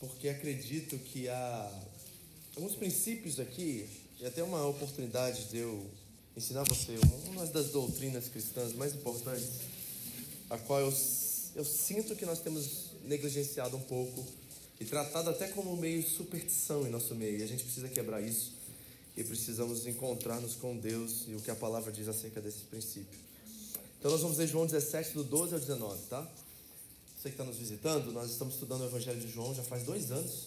Porque acredito que há alguns princípios aqui, e até uma oportunidade de eu ensinar você uma das doutrinas cristãs mais importantes, a qual eu, eu sinto que nós temos negligenciado um pouco e tratado até como meio superstição em nosso meio. E a gente precisa quebrar isso e precisamos encontrar-nos com Deus e o que a palavra diz acerca desse princípio. Então nós vamos ler João 17, do 12 ao 19, tá? Você que está nos visitando, nós estamos estudando o Evangelho de João já faz dois anos,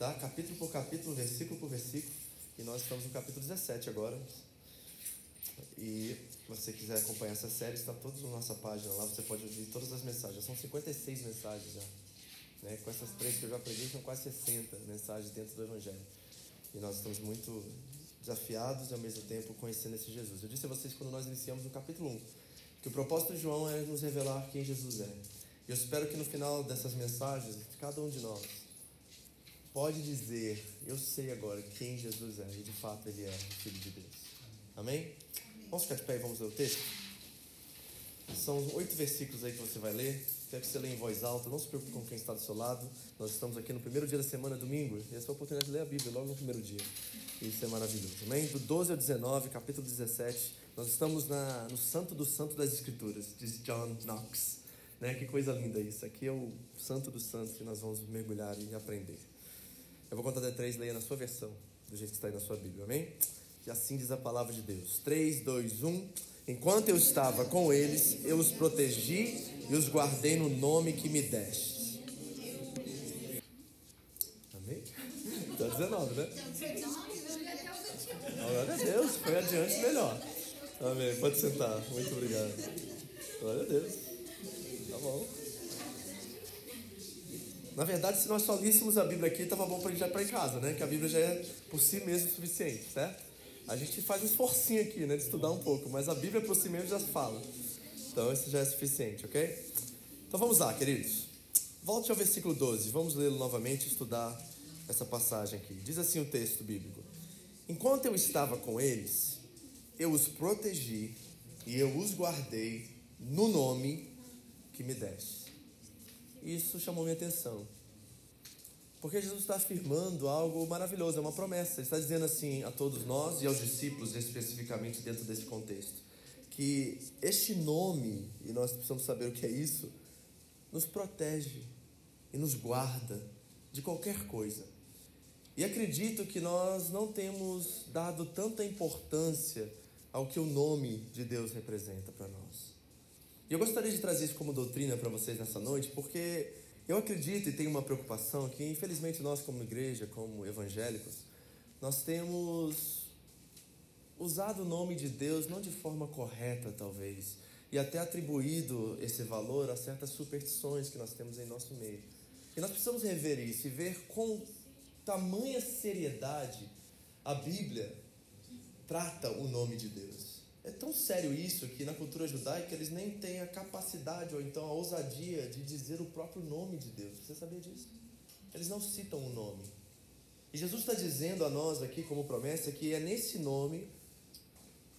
tá? Capítulo por capítulo, versículo por versículo, e nós estamos no capítulo 17 agora. E se você quiser acompanhar essa série, está todos na nossa página lá, você pode ouvir todas as mensagens. São 56 mensagens já. Né? Com essas três que eu já preguei, são quase 60 mensagens dentro do Evangelho. E nós estamos muito desafiados e ao mesmo tempo conhecendo esse Jesus. Eu disse a vocês quando nós iniciamos no capítulo 1 que o propósito de João é nos revelar quem Jesus é. Eu espero que no final dessas mensagens, cada um de nós pode dizer: Eu sei agora quem Jesus é, e de fato ele é o Filho de Deus. Amém? Vamos ficar de pé e vamos ler o texto? São oito versículos aí que você vai ler. Quero que você leia em voz alta. Não se preocupe com quem está do seu lado. Nós estamos aqui no primeiro dia da semana, domingo. E essa é a oportunidade de ler a Bíblia logo no primeiro dia. Isso é maravilhoso. Amém? Do 12 ao 19, capítulo 17. Nós estamos na, no Santo do Santo das Escrituras, diz John Knox. Né? Que coisa linda isso. Aqui é o Santo dos Santos que nós vamos mergulhar e aprender. Eu vou contar até três, leia na sua versão, do jeito que está aí na sua Bíblia. Amém? E assim diz a palavra de Deus. 3, 2, 1. Enquanto eu estava com eles, eu os protegi e os guardei no nome que me deste. Amém? Está 19, né? Glória a Deus, foi adiante melhor. Amém. Pode sentar. Muito obrigado. Glória a Deus. Tá bom. Na verdade, se nós só líssemos a Bíblia aqui, estava bom para a gente ir para casa, né? Que a Bíblia já é por si mesmo suficiente, certo? A gente faz um esforcinho aqui, né? De estudar um pouco, mas a Bíblia por si mesmo já fala. Então, isso já é suficiente, ok? Então, vamos lá, queridos. Volte ao versículo 12. Vamos lê-lo novamente e estudar essa passagem aqui. Diz assim o texto bíblico: Enquanto eu estava com eles, eu os protegi e eu os guardei no nome que me deste. Isso chamou minha atenção. Porque Jesus está afirmando algo maravilhoso, é uma promessa. Ele está dizendo assim a todos nós e aos discípulos, especificamente dentro desse contexto, que este nome, e nós precisamos saber o que é isso, nos protege e nos guarda de qualquer coisa. E acredito que nós não temos dado tanta importância ao que o nome de Deus representa para nós. E eu gostaria de trazer isso como doutrina para vocês nessa noite, porque eu acredito e tenho uma preocupação que, infelizmente, nós, como igreja, como evangélicos, nós temos usado o nome de Deus não de forma correta, talvez, e até atribuído esse valor a certas superstições que nós temos em nosso meio. E nós precisamos rever isso e ver com tamanha seriedade a Bíblia trata o nome de Deus. É tão sério isso que na cultura judaica eles nem têm a capacidade ou então a ousadia de dizer o próprio nome de Deus. Você sabia disso? Eles não citam o nome. E Jesus está dizendo a nós aqui, como promessa, que é nesse nome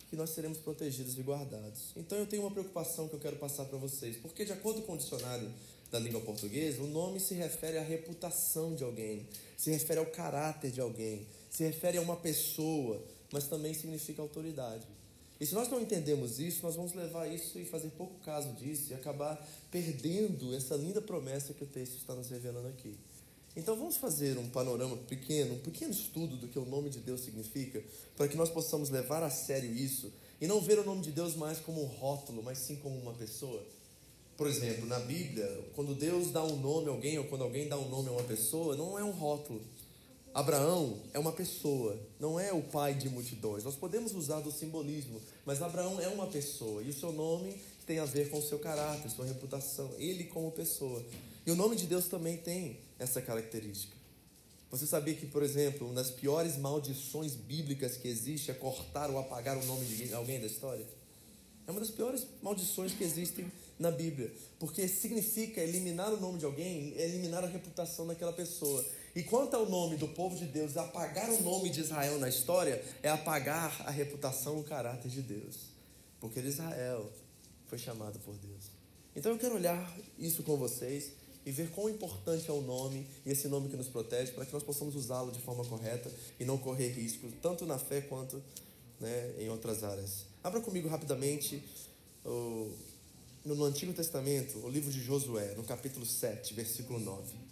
que nós seremos protegidos e guardados. Então eu tenho uma preocupação que eu quero passar para vocês, porque de acordo com o dicionário da língua portuguesa, o nome se refere à reputação de alguém, se refere ao caráter de alguém, se refere a uma pessoa, mas também significa autoridade. E se nós não entendemos isso, nós vamos levar isso e fazer pouco caso disso e acabar perdendo essa linda promessa que o texto está nos revelando aqui. Então vamos fazer um panorama pequeno, um pequeno estudo do que o nome de Deus significa, para que nós possamos levar a sério isso e não ver o nome de Deus mais como um rótulo, mas sim como uma pessoa. Por exemplo, na Bíblia, quando Deus dá um nome a alguém ou quando alguém dá um nome a uma pessoa, não é um rótulo. Abraão é uma pessoa, não é o pai de multidões. Nós podemos usar do simbolismo, mas Abraão é uma pessoa e o seu nome tem a ver com o seu caráter, sua reputação, ele como pessoa. E o nome de Deus também tem essa característica. Você sabia que, por exemplo, uma das piores maldições bíblicas que existe é cortar ou apagar o nome de alguém da história? É uma das piores maldições que existem na Bíblia, porque significa eliminar o nome de alguém, eliminar a reputação daquela pessoa. E quanto ao nome do povo de Deus, apagar o nome de Israel na história é apagar a reputação e o caráter de Deus. Porque Israel foi chamado por Deus. Então eu quero olhar isso com vocês e ver quão importante é o nome e esse nome que nos protege para que nós possamos usá-lo de forma correta e não correr riscos, tanto na fé quanto né, em outras áreas. Abra comigo rapidamente o, no Antigo Testamento, o livro de Josué, no capítulo 7, versículo 9.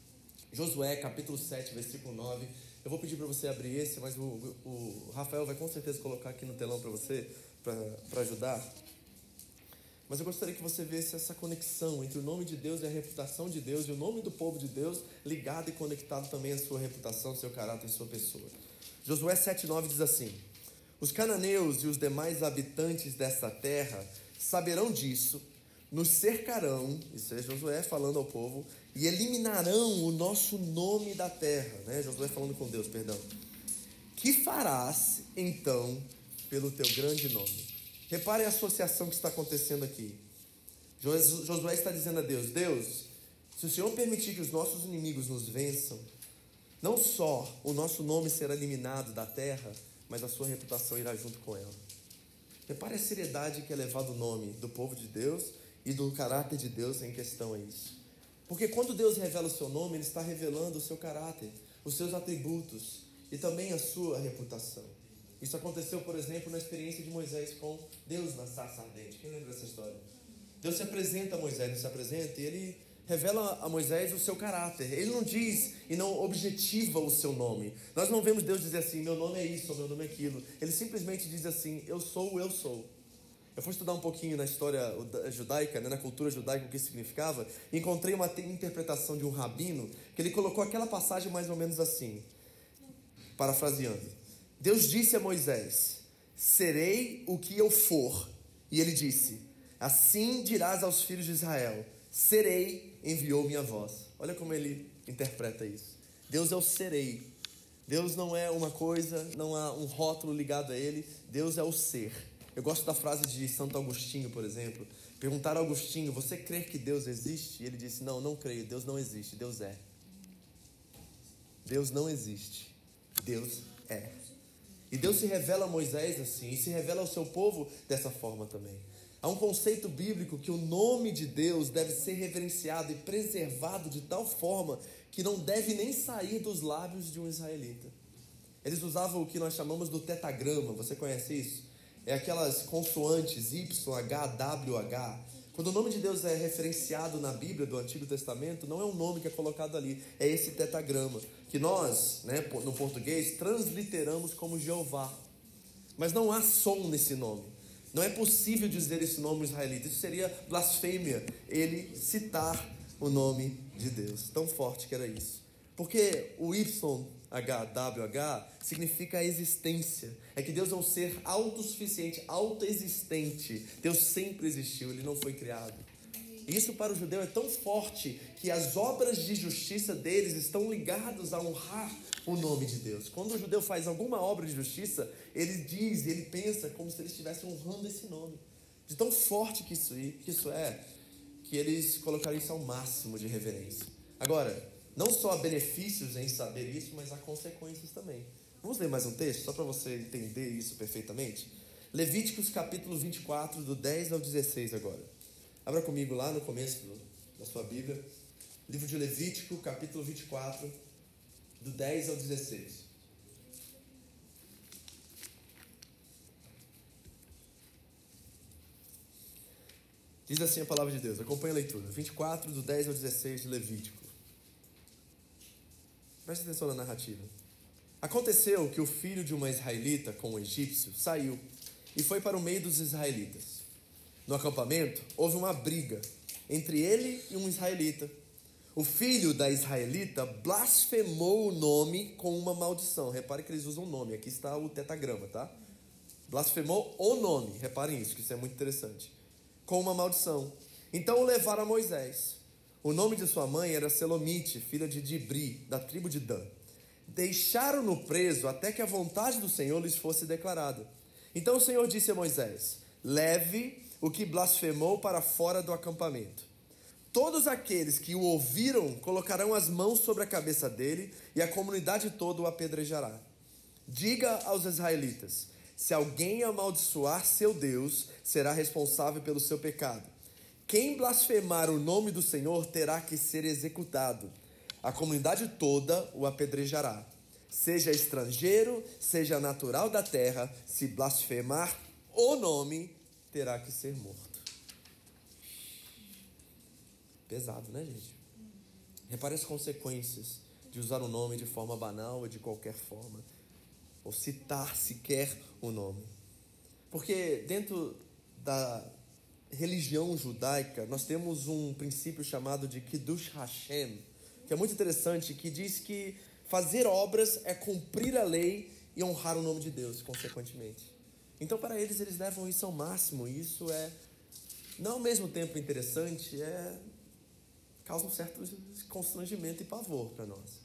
Josué, capítulo 7, versículo 9. Eu vou pedir para você abrir esse, mas o, o Rafael vai com certeza colocar aqui no telão para você, para ajudar. Mas eu gostaria que você visse essa conexão entre o nome de Deus e a reputação de Deus, e o nome do povo de Deus ligado e conectado também à sua reputação, seu caráter e sua pessoa. Josué 7,9 diz assim: Os cananeus e os demais habitantes dessa terra saberão disso, nos cercarão, isso é Josué falando ao povo, e eliminarão o nosso nome da terra. Né? Josué falando com Deus, perdão. Que farás então pelo teu grande nome? Repare a associação que está acontecendo aqui. Josué está dizendo a Deus: Deus, se o Senhor permitir que os nossos inimigos nos vençam, não só o nosso nome será eliminado da terra, mas a sua reputação irá junto com ela. Repare a seriedade que é levado o nome do povo de Deus e do caráter de Deus em questão a isso. Porque quando Deus revela o seu nome, Ele está revelando o seu caráter, os seus atributos e também a sua reputação. Isso aconteceu, por exemplo, na experiência de Moisés com Deus na sarça ardente. Quem lembra dessa história? Deus se apresenta a Moisés, ele se apresenta e ele revela a Moisés o seu caráter. Ele não diz e não objetiva o seu nome. Nós não vemos Deus dizer assim, meu nome é isso, meu nome é aquilo. Ele simplesmente diz assim, eu sou o eu sou. Eu fui estudar um pouquinho na história judaica, né, na cultura judaica, o que significava, e encontrei uma interpretação de um rabino que ele colocou aquela passagem mais ou menos assim, parafraseando. Deus disse a Moisés: Serei o que eu for. E ele disse: Assim dirás aos filhos de Israel: Serei, enviou minha voz. Olha como ele interpreta isso. Deus é o serei. Deus não é uma coisa, não há um rótulo ligado a ele. Deus é o ser. Eu gosto da frase de Santo Agostinho, por exemplo. Perguntaram a Agostinho: Você crê que Deus existe? E ele disse: Não, não creio. Deus não existe. Deus é. Deus não existe. Deus é. E Deus se revela a Moisés assim, e se revela ao seu povo dessa forma também. Há um conceito bíblico que o nome de Deus deve ser reverenciado e preservado de tal forma que não deve nem sair dos lábios de um israelita. Eles usavam o que nós chamamos do tetagrama, você conhece isso? É aquelas consoantes Y, H, W, H. Quando o nome de Deus é referenciado na Bíblia do Antigo Testamento, não é um nome que é colocado ali, é esse tetagrama, que nós, né, no português, transliteramos como Jeová. Mas não há som nesse nome. Não é possível dizer esse nome israelita. Isso seria blasfêmia, ele citar o nome de Deus. Tão forte que era isso. Porque o Y HWH significa a existência. É que Deus é um ser autossuficiente, autoexistente. Deus sempre existiu, ele não foi criado. E isso para o judeu é tão forte que as obras de justiça deles estão ligadas a honrar o nome de Deus. Quando o judeu faz alguma obra de justiça, ele diz, ele pensa como se ele estivesse honrando esse nome. De tão forte que isso, é, que eles colocariam isso ao máximo de reverência. Agora, não só há benefícios em saber isso, mas há consequências também. Vamos ler mais um texto, só para você entender isso perfeitamente? Levíticos capítulo 24, do 10 ao 16 agora. Abra comigo lá no começo da sua Bíblia. Livro de Levítico, capítulo 24, do 10 ao 16. Diz assim a palavra de Deus, acompanhe a leitura. 24, do 10 ao 16 de Levítico. Preste atenção na narrativa. Aconteceu que o filho de uma israelita com um egípcio saiu e foi para o meio dos israelitas. No acampamento houve uma briga entre ele e um israelita. O filho da israelita blasfemou o nome com uma maldição. Repare que eles usam o nome, aqui está o tetagrama, tá? Blasfemou o nome, reparem isso, que isso é muito interessante. com uma maldição. Então o levaram a Moisés. O nome de sua mãe era Selomite, filha de Dibri, da tribo de Dan. Deixaram-no preso até que a vontade do Senhor lhes fosse declarada. Então o Senhor disse a Moisés: Leve o que blasfemou para fora do acampamento. Todos aqueles que o ouviram colocarão as mãos sobre a cabeça dele e a comunidade toda o apedrejará. Diga aos israelitas: se alguém amaldiçoar seu Deus, será responsável pelo seu pecado. Quem blasfemar o nome do Senhor terá que ser executado. A comunidade toda o apedrejará. Seja estrangeiro, seja natural da terra, se blasfemar o nome, terá que ser morto. Pesado, né, gente? Repare as consequências de usar o nome de forma banal ou de qualquer forma ou citar sequer o nome. Porque dentro da religião judaica, nós temos um princípio chamado de Kiddush Hashem, que é muito interessante, que diz que fazer obras é cumprir a lei e honrar o nome de Deus, consequentemente. Então, para eles, eles levam isso ao máximo, e isso é, não ao mesmo tempo interessante, é causa um certo constrangimento e pavor para nós.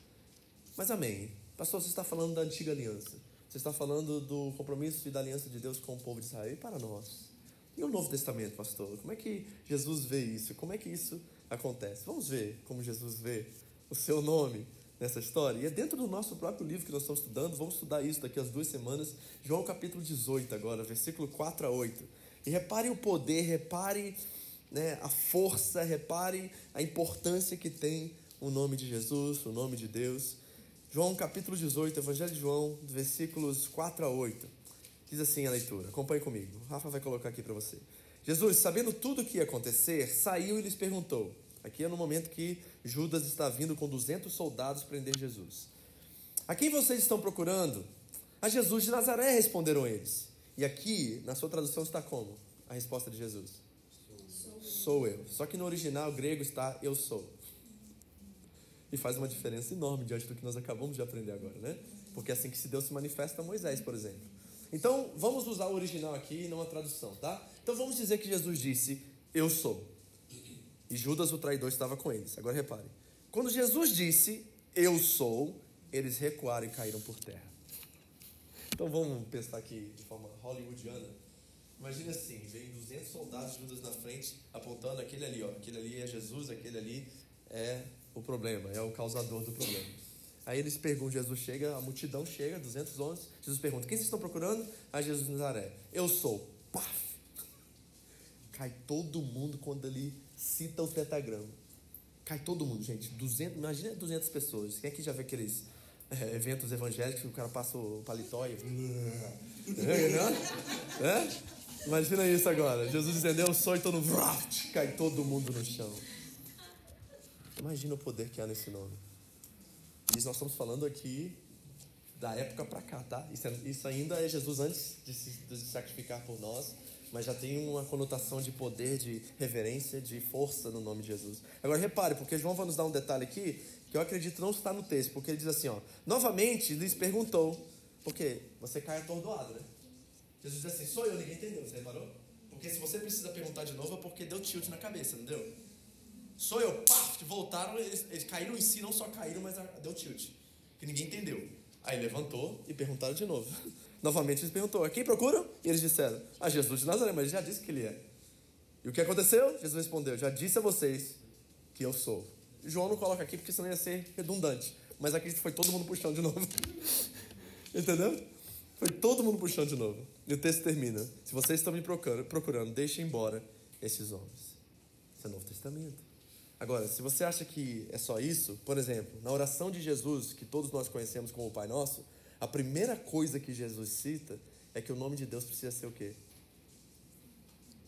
Mas amém. Pastor, você está falando da antiga aliança. Você está falando do compromisso e da aliança de Deus com o povo de Israel e para nós. E o Novo Testamento, pastor? Como é que Jesus vê isso? Como é que isso acontece? Vamos ver como Jesus vê o seu nome nessa história. E é dentro do nosso próprio livro que nós estamos estudando. Vamos estudar isso daqui a duas semanas. João capítulo 18 agora, versículo 4 a 8. E repare o poder, repare né, a força, repare a importância que tem o nome de Jesus, o nome de Deus. João capítulo 18, Evangelho de João, versículos 4 a 8. Diz assim a leitura, acompanhe comigo. O Rafa vai colocar aqui para você. Jesus, sabendo tudo o que ia acontecer, saiu e lhes perguntou. Aqui é no momento que Judas está vindo com 200 soldados prender Jesus. A quem vocês estão procurando? A Jesus de Nazaré, responderam eles. E aqui, na sua tradução, está como? A resposta de Jesus: Sou, sou eu. Só que no original grego está eu sou. E faz uma diferença enorme diante do que nós acabamos de aprender agora, né? Porque é assim que se Deus se manifesta a Moisés, por exemplo. Então, vamos usar o original aqui e não a tradução, tá? Então, vamos dizer que Jesus disse: Eu sou. E Judas, o traidor, estava com eles. Agora repare. Quando Jesus disse: Eu sou, eles recuaram e caíram por terra. Então, vamos pensar aqui de forma hollywoodiana. Imagina assim: vem 200 soldados, Judas na frente, apontando aquele ali, ó. Aquele ali é Jesus, aquele ali é o problema, é o causador do problema. Aí eles perguntam, Jesus chega, a multidão chega, 200 homens, Jesus pergunta, quem vocês estão procurando? Aí Jesus de Nazaré, eu sou. Paf! Cai todo mundo quando ele cita o tetragrama. Cai todo mundo, gente. 200, imagina 200 pessoas. Quem aqui já vê aqueles é, eventos evangélicos que o cara passa o paletó e... É, é? Imagina isso agora. Jesus dizendo, eu sou e todo mundo... Cai todo mundo no chão. Imagina o poder que há nesse nome. Isso nós estamos falando aqui da época para cá, tá? Isso, é, isso, ainda é Jesus antes de se, de se sacrificar por nós, mas já tem uma conotação de poder, de reverência, de força no nome de Jesus. Agora repare, porque João vai nos dar um detalhe aqui que eu acredito não está no texto, porque ele diz assim, ó, novamente lhes perguntou, porque você cai atordoado, né? Jesus diz assim, sou eu, ninguém entendeu, você reparou? Porque se você precisa perguntar de novo é porque deu tilt na cabeça, não deu? Sou eu, pá, voltaram, eles, eles, caíram em si, não só caíram, mas deu tilt. Que ninguém entendeu. Aí levantou e perguntaram de novo. Novamente eles perguntou, a quem procuram? E eles disseram, a Jesus de Nazaré, mas já disse que ele é. E o que aconteceu? Jesus respondeu, já disse a vocês que eu sou. João não coloca aqui porque senão ia ser redundante. Mas aqui foi todo mundo puxando de novo. Entendeu? Foi todo mundo puxando de novo. E o texto termina. Se vocês estão me procurando, procurando deixem embora esses homens. Isso é Novo Testamento. Agora, se você acha que é só isso, por exemplo, na oração de Jesus, que todos nós conhecemos como o Pai Nosso, a primeira coisa que Jesus cita é que o nome de Deus precisa ser o quê?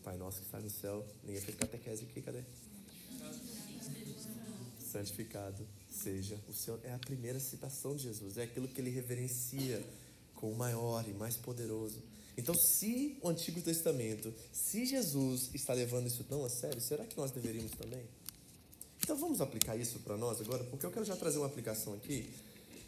Pai Nosso que está no céu. Ninguém fez catequese aqui, cadê? Santificado seja o Senhor. É a primeira citação de Jesus, é aquilo que ele reverencia com o maior e mais poderoso. Então, se o Antigo Testamento, se Jesus está levando isso tão a sério, será que nós deveríamos também? Então vamos aplicar isso para nós agora, porque eu quero já trazer uma aplicação aqui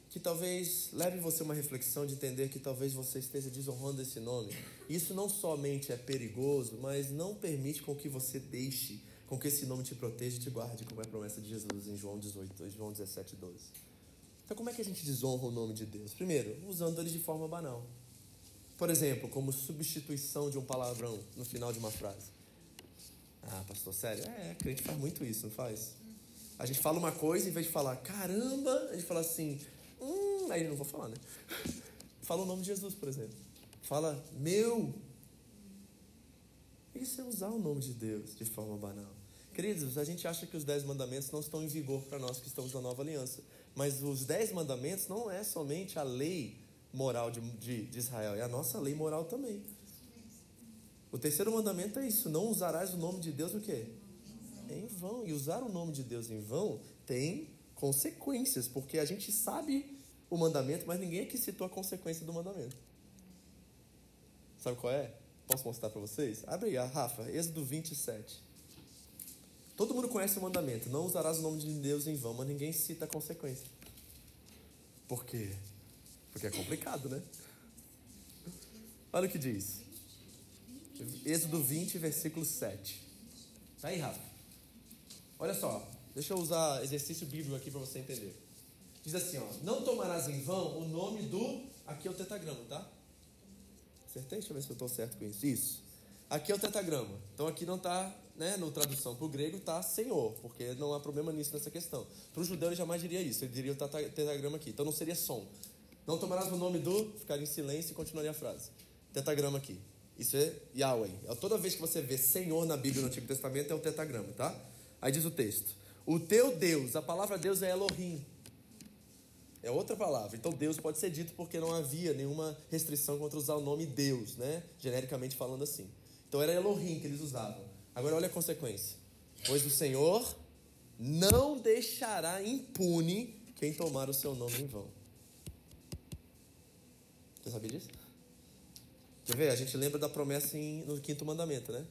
que talvez leve você a uma reflexão de entender que talvez você esteja desonrando esse nome. Isso não somente é perigoso, mas não permite com que você deixe, com que esse nome te proteja e te guarde, como é a promessa de Jesus em João 18, João 17, 12. Então, como é que a gente desonra o nome de Deus? Primeiro, usando ele de forma banal. Por exemplo, como substituição de um palavrão no final de uma frase. Ah, pastor, sério? É, crente faz muito isso, não faz? A gente fala uma coisa, em vez de falar caramba, a gente fala assim, hum, aí não vou falar, né? Fala o nome de Jesus, por exemplo. Fala meu. Isso é usar o nome de Deus de forma banal. Queridos, a gente acha que os dez mandamentos não estão em vigor para nós que estamos na nova aliança. Mas os dez mandamentos não é somente a lei moral de, de, de Israel, é a nossa lei moral também. O terceiro mandamento é isso: não usarás o nome de Deus o quê? Em vão. E usar o nome de Deus em vão tem consequências, porque a gente sabe o mandamento, mas ninguém aqui citou a consequência do mandamento. Sabe qual é? Posso mostrar para vocês? Abre aí, Rafa, Êxodo 27. Todo mundo conhece o mandamento: não usarás o nome de Deus em vão, mas ninguém cita a consequência. Por quê? Porque é complicado, né? Olha o que diz. Êxodo 20, versículo 7. Tá aí, Rafa. Olha só, deixa eu usar exercício bíblico aqui para você entender. Diz assim, ó, não tomarás em vão o nome do. Aqui é o tetagrama, tá? Acertei? Deixa eu ver se eu estou certo com isso. Isso. Aqui é o tetagrama. Então aqui não está, né, no tradução para o grego está Senhor, porque não há problema nisso nessa questão. Para o judeu ele jamais diria isso, ele diria o tetagrama aqui. Então não seria som. Não tomarás o nome do, ficaria em silêncio e continuaria a frase. Tetagrama aqui. Isso é Yahweh. É toda vez que você vê Senhor na Bíblia no Antigo Testamento é o tetagrama, tá? Aí diz o texto: O teu Deus, a palavra Deus é Elohim. É outra palavra. Então Deus pode ser dito porque não havia nenhuma restrição contra usar o nome Deus, né? Genericamente falando assim. Então era Elohim que eles usavam. Agora olha a consequência. Pois o Senhor não deixará impune quem tomar o seu nome em vão. Você sabia disso? Quer ver? A gente lembra da promessa em, no quinto mandamento, né?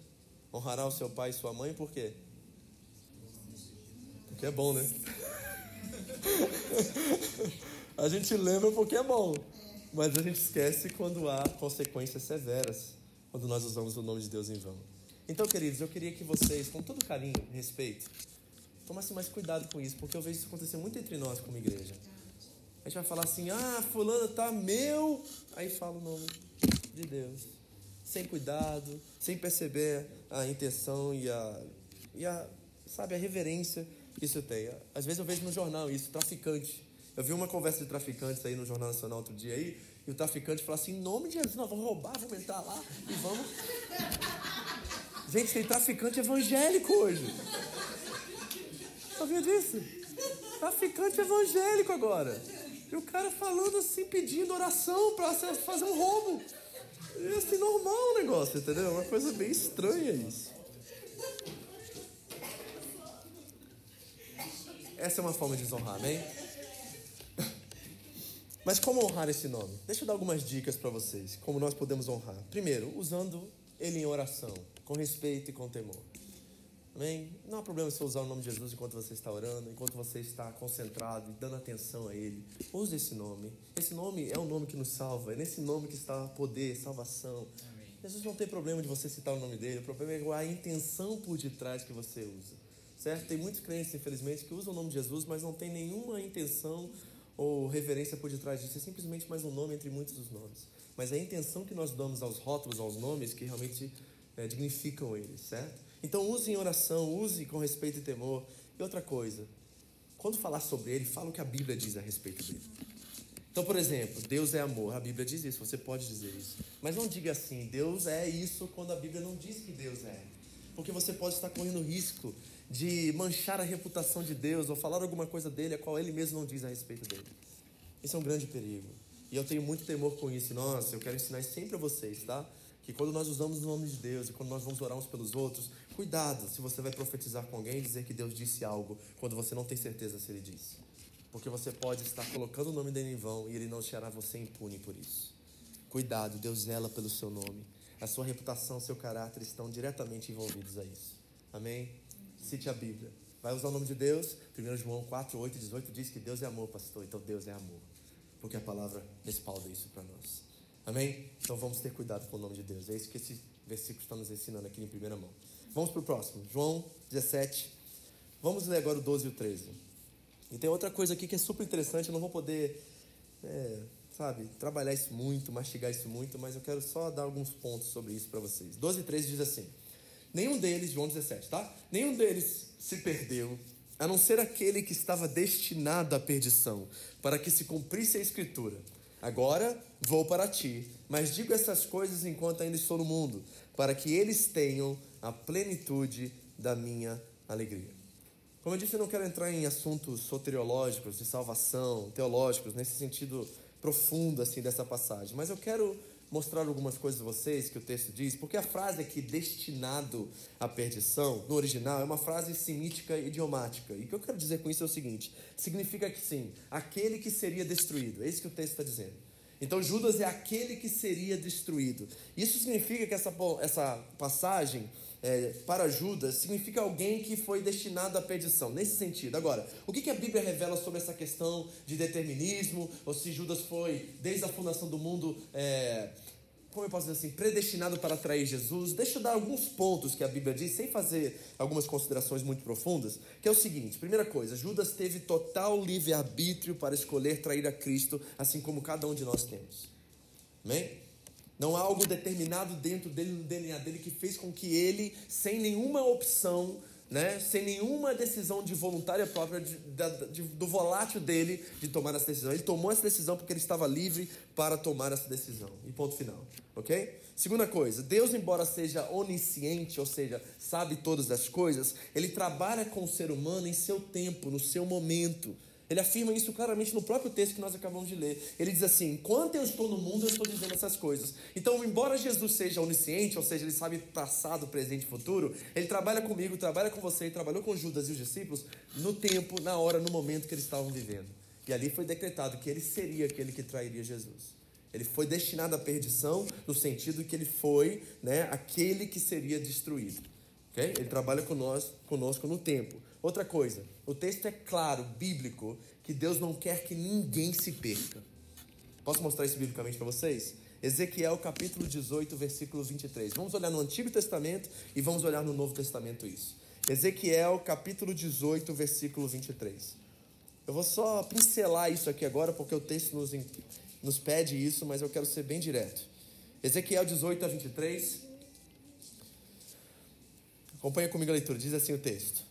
Honrará o seu pai e sua mãe, por quê? Porque é bom, né? a gente lembra porque é bom, mas a gente esquece quando há consequências severas, quando nós usamos o nome de Deus em vão. Então, queridos, eu queria que vocês, com todo carinho e respeito, tomassem mais cuidado com isso, porque eu vejo isso acontecer muito entre nós como igreja. A gente vai falar assim, ah, fulano tá meu, aí fala o nome de Deus, sem cuidado, sem perceber a intenção e a, e a sabe, a reverência que isso tem. Às vezes eu vejo no jornal isso, traficante. Eu vi uma conversa de traficantes aí no Jornal Nacional outro dia aí, e o traficante falou assim, em nome de Jesus, nós vamos roubar, vamos entrar lá e vamos... Gente, tem traficante evangélico hoje. Sabia disso? Traficante evangélico agora. E o cara falando assim, pedindo oração para fazer um roubo. É assim, normal o negócio, entendeu? É uma coisa bem estranha isso. Essa é uma forma de desonrar, amém? Mas como honrar esse nome? Deixa eu dar algumas dicas para vocês, como nós podemos honrar. Primeiro, usando ele em oração, com respeito e com temor. Amém? Não há problema se usar o nome de Jesus enquanto você está orando, enquanto você está concentrado e dando atenção a Ele. Use esse nome. Esse nome é o nome que nos salva. É nesse nome que está poder, salvação. Amém. Jesus não tem problema de você citar o nome dele. O problema é a intenção por detrás que você usa. Certo? Tem muitos crentes, infelizmente, que usam o nome de Jesus, mas não tem nenhuma intenção ou reverência por detrás disso. É simplesmente mais um nome entre muitos dos nomes. Mas é a intenção que nós damos aos rótulos, aos nomes, que realmente é, dignificam eles, certo? Então use em oração, use com respeito e temor. E outra coisa, quando falar sobre ele, fala o que a Bíblia diz a respeito dele. Então, por exemplo, Deus é amor, a Bíblia diz isso, você pode dizer isso. Mas não diga assim, Deus é isso quando a Bíblia não diz que Deus é. Porque você pode estar correndo risco de manchar a reputação de Deus ou falar alguma coisa dele a qual ele mesmo não diz a respeito dele. Isso é um grande perigo. E eu tenho muito temor com isso. Nossa, eu quero ensinar sempre a vocês, tá? Que quando nós usamos o nome de Deus e quando nós vamos orar uns pelos outros, Cuidado se você vai profetizar com alguém e dizer que Deus disse algo quando você não tem certeza se ele disse. Porque você pode estar colocando o nome dele em vão e ele não deixará você impune por isso. Cuidado, Deus zela pelo seu nome. A sua reputação, seu caráter estão diretamente envolvidos a isso. Amém? Cite a Bíblia. Vai usar o nome de Deus? 1 João 4, 8 e 18 diz que Deus é amor, pastor. Então Deus é amor. porque a palavra respalda isso para nós. Amém? Então vamos ter cuidado com o nome de Deus. É isso que esse versículo está nos ensinando aqui em primeira mão. Vamos para o próximo. João 17. Vamos ler agora o 12 e o 13. E tem outra coisa aqui que é super interessante, eu não vou poder, é, sabe, trabalhar isso muito, mastigar isso muito, mas eu quero só dar alguns pontos sobre isso para vocês. 12 e 13 diz assim: Nenhum deles, João 17, tá? Nenhum deles se perdeu, a não ser aquele que estava destinado à perdição, para que se cumprisse a Escritura. Agora vou para ti, mas digo essas coisas enquanto ainda estou no mundo, para que eles tenham a plenitude da minha alegria. Como eu disse, eu não quero entrar em assuntos soteriológicos, de salvação, teológicos, nesse sentido profundo assim dessa passagem, mas eu quero mostrar algumas coisas a vocês que o texto diz, porque a frase aqui, destinado à perdição, no original, é uma frase semítica idiomática. E o que eu quero dizer com isso é o seguinte: significa que sim, aquele que seria destruído. É isso que o texto está dizendo. Então Judas é aquele que seria destruído. Isso significa que essa, essa passagem é, para Judas significa alguém que foi destinado à perdição, nesse sentido. Agora, o que, que a Bíblia revela sobre essa questão de determinismo, ou se Judas foi, desde a fundação do mundo, é, como eu posso dizer assim, predestinado para atrair Jesus? Deixa eu dar alguns pontos que a Bíblia diz, sem fazer algumas considerações muito profundas, que é o seguinte: primeira coisa, Judas teve total livre-arbítrio para escolher trair a Cristo, assim como cada um de nós temos. Amém? Não há algo determinado dentro dele, no DNA dele, que fez com que ele, sem nenhuma opção, né, sem nenhuma decisão de voluntária própria, de, de, de, do volátil dele de tomar essa decisão. Ele tomou essa decisão porque ele estava livre para tomar essa decisão. E ponto final. Ok? Segunda coisa, Deus, embora seja onisciente, ou seja, sabe todas as coisas, ele trabalha com o ser humano em seu tempo, no seu momento. Ele afirma isso claramente no próprio texto que nós acabamos de ler. Ele diz assim: enquanto eu estou no mundo, eu estou dizendo essas coisas. Então, embora Jesus seja onisciente, ou seja, ele sabe passado, presente e futuro, ele trabalha comigo, trabalha com você, trabalhou com Judas e os discípulos no tempo, na hora, no momento que eles estavam vivendo. E ali foi decretado que ele seria aquele que trairia Jesus. Ele foi destinado à perdição, no sentido que ele foi né, aquele que seria destruído. Okay? Ele trabalha conosco, conosco no tempo. Outra coisa, o texto é claro, bíblico, que Deus não quer que ninguém se perca. Posso mostrar isso biblicamente para vocês? Ezequiel capítulo 18, versículo 23. Vamos olhar no Antigo Testamento e vamos olhar no Novo Testamento isso. Ezequiel capítulo 18, versículo 23. Eu vou só pincelar isso aqui agora porque o texto nos, nos pede isso, mas eu quero ser bem direto. Ezequiel 18 a 23. Acompanha comigo a leitura, diz assim o texto.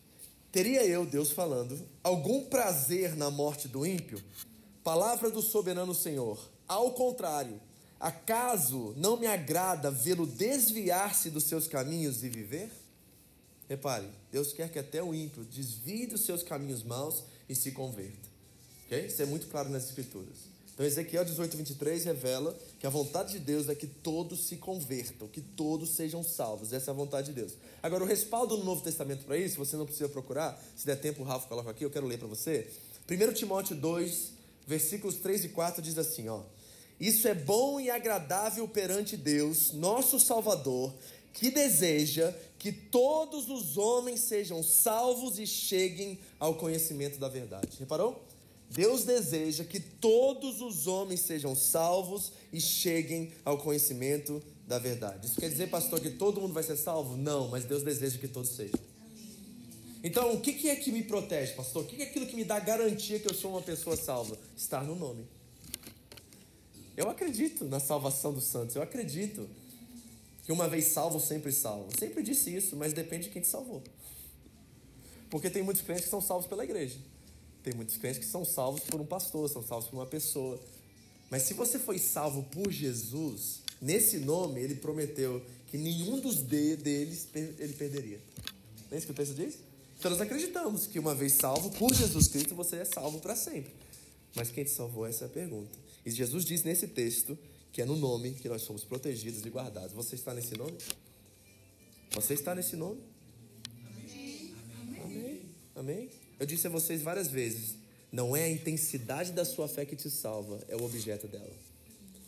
Teria eu, Deus falando, algum prazer na morte do ímpio? Palavra do soberano Senhor. Ao contrário, acaso não me agrada vê-lo desviar-se dos seus caminhos e viver? Repare, Deus quer que até o ímpio desvie dos seus caminhos maus e se converta. Okay? Isso é muito claro nas Escrituras. Então, Ezequiel 18, 23 revela que a vontade de Deus é que todos se convertam, que todos sejam salvos. Essa é a vontade de Deus. Agora, o respaldo no Novo Testamento para isso, você não precisa procurar. Se der tempo, o Rafa coloca aqui, eu quero ler para você. 1 Timóteo 2, versículos 3 e 4 diz assim: ó, Isso é bom e agradável perante Deus, nosso Salvador, que deseja que todos os homens sejam salvos e cheguem ao conhecimento da verdade. Reparou? Deus deseja que todos os homens sejam salvos e cheguem ao conhecimento da verdade. Isso quer dizer, pastor, que todo mundo vai ser salvo? Não, mas Deus deseja que todos sejam. Então, o que é que me protege, pastor? O que é aquilo que me dá garantia que eu sou uma pessoa salva? Estar no nome. Eu acredito na salvação dos santos, eu acredito que uma vez salvo, sempre salvo. Sempre disse isso, mas depende de quem te salvou. Porque tem muitos crentes que são salvos pela igreja. Tem muitos crentes que são salvos por um pastor, são salvos por uma pessoa. Mas se você foi salvo por Jesus, nesse nome ele prometeu que nenhum dos de, deles ele perderia. Não é isso que o texto diz? Então nós acreditamos que uma vez salvo por Jesus Cristo, você é salvo para sempre. Mas quem te salvou? Essa é a pergunta. E Jesus diz nesse texto que é no nome que nós somos protegidos e guardados. Você está nesse nome? Você está nesse nome? Amém. Amém. Amém. Eu disse a vocês várias vezes: não é a intensidade da sua fé que te salva, é o objeto dela.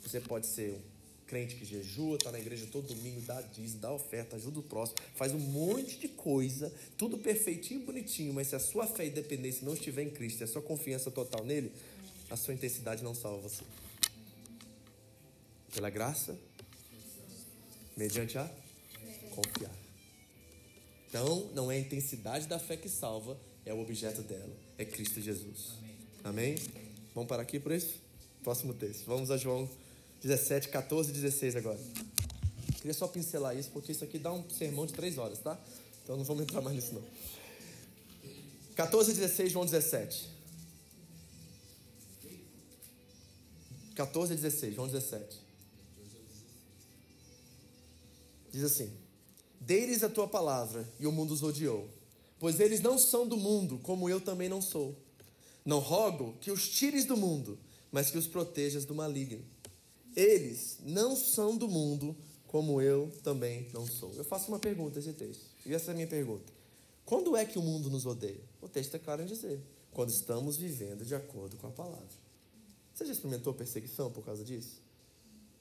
Você pode ser um crente que jejua, está na igreja todo domingo, dá dízimo, dá oferta, ajuda o próximo, faz um monte de coisa, tudo perfeitinho, bonitinho, mas se a sua fé e dependência não estiver em Cristo, e a sua confiança total nele, a sua intensidade não salva você. Pela graça, mediante a confiar. Então, não é a intensidade da fé que salva, é o objeto dela, é Cristo Jesus. Amém? Vamos parar aqui por isso? Próximo texto. Vamos a João 17, 14 e 16 agora. Queria só pincelar isso, porque isso aqui dá um sermão de três horas, tá? Então não vamos entrar mais nisso não. 14 e 16, João 17. 14 e 16, João 17. Diz assim: Dei-lhes a tua palavra, e o mundo os odiou, pois eles não são do mundo, como eu também não sou. Não rogo que os tires do mundo, mas que os protejas do maligno. Eles não são do mundo, como eu também não sou. Eu faço uma pergunta esse texto, e essa é a minha pergunta. Quando é que o mundo nos odeia? O texto é claro em dizer: quando estamos vivendo de acordo com a palavra. Você já experimentou perseguição por causa disso?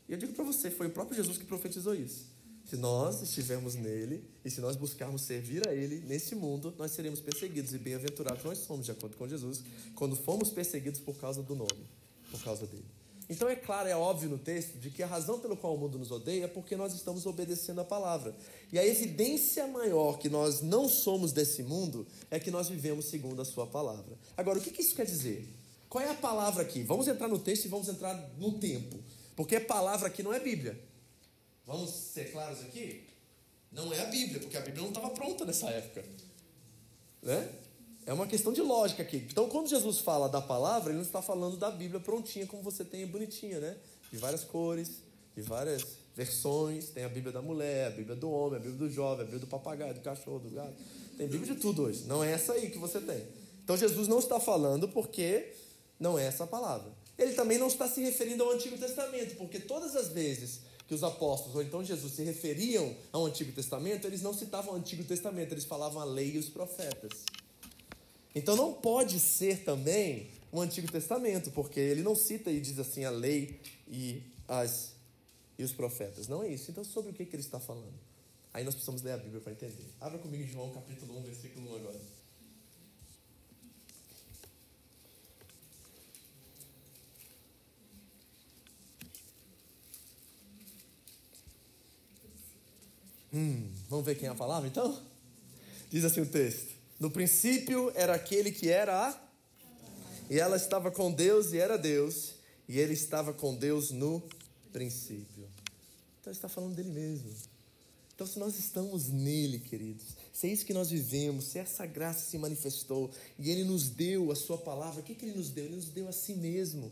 E eu digo para você, foi o próprio Jesus que profetizou isso. Se nós estivermos nele e se nós buscarmos servir a ele nesse mundo, nós seremos perseguidos e bem-aventurados nós somos, de acordo com Jesus, quando fomos perseguidos por causa do nome, por causa dele. Então é claro, é óbvio no texto de que a razão pelo qual o mundo nos odeia é porque nós estamos obedecendo a palavra. E a evidência maior que nós não somos desse mundo é que nós vivemos segundo a sua palavra. Agora, o que isso quer dizer? Qual é a palavra aqui? Vamos entrar no texto e vamos entrar no tempo. Porque palavra aqui não é Bíblia. Vamos ser claros aqui? Não é a Bíblia, porque a Bíblia não estava pronta nessa época. Né? É uma questão de lógica aqui. Então, quando Jesus fala da palavra, ele não está falando da Bíblia prontinha, como você tem bonitinha, né? De várias cores, de várias versões. Tem a Bíblia da mulher, a Bíblia do homem, a Bíblia do jovem, a Bíblia do papagaio, do cachorro, do gato. Tem Bíblia de tudo hoje. Não é essa aí que você tem. Então, Jesus não está falando porque não é essa palavra. Ele também não está se referindo ao Antigo Testamento, porque todas as vezes que os apóstolos, ou então Jesus, se referiam ao Antigo Testamento, eles não citavam o Antigo Testamento, eles falavam a lei e os profetas. Então não pode ser também o Antigo Testamento, porque ele não cita e diz assim a lei e, as, e os profetas. Não é isso. Então sobre o que, que ele está falando? Aí nós precisamos ler a Bíblia para entender. Abra comigo João capítulo 1, versículo 1 agora. Hum, vamos ver quem é a palavra então? Diz assim o texto: No princípio era aquele que era a. E ela estava com Deus e era Deus. E ele estava com Deus no princípio. Então está falando dele mesmo. Então, se nós estamos nele, queridos, se é isso que nós vivemos, se essa graça se manifestou e ele nos deu a sua palavra, o que, que ele nos deu? Ele nos deu a si mesmo.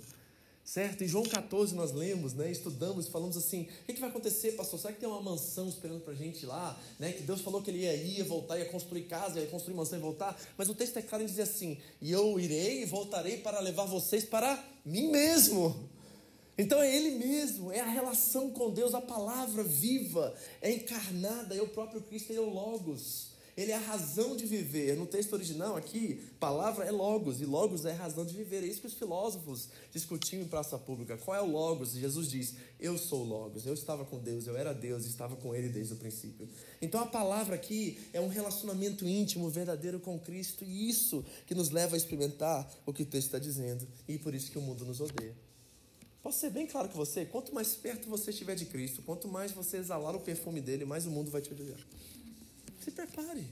Certo? Em João 14 nós lemos, né, estudamos, falamos assim: o que, vai acontecer, pastor? Será que tem uma mansão esperando para a gente lá? Né? Que Deus falou que ele ia ir, voltar, ia construir casa, ia construir mansão e voltar. Mas o texto é claro e diz assim: e eu irei e voltarei para levar vocês para mim mesmo. Então é Ele mesmo, é a relação com Deus, a palavra viva, é encarnada, é o próprio Cristo, é o Logos. Ele é a razão de viver. No texto original aqui, palavra é logos, e logos é a razão de viver. É isso que os filósofos discutiam em praça pública. Qual é o logos? E Jesus diz: Eu sou o logos. Eu estava com Deus, eu era Deus, estava com Ele desde o princípio. Então a palavra aqui é um relacionamento íntimo, verdadeiro com Cristo, e isso que nos leva a experimentar o que o texto está dizendo, e por isso que o mundo nos odeia. Posso ser bem claro com você: quanto mais perto você estiver de Cristo, quanto mais você exalar o perfume dele, mais o mundo vai te odiar. Se prepare.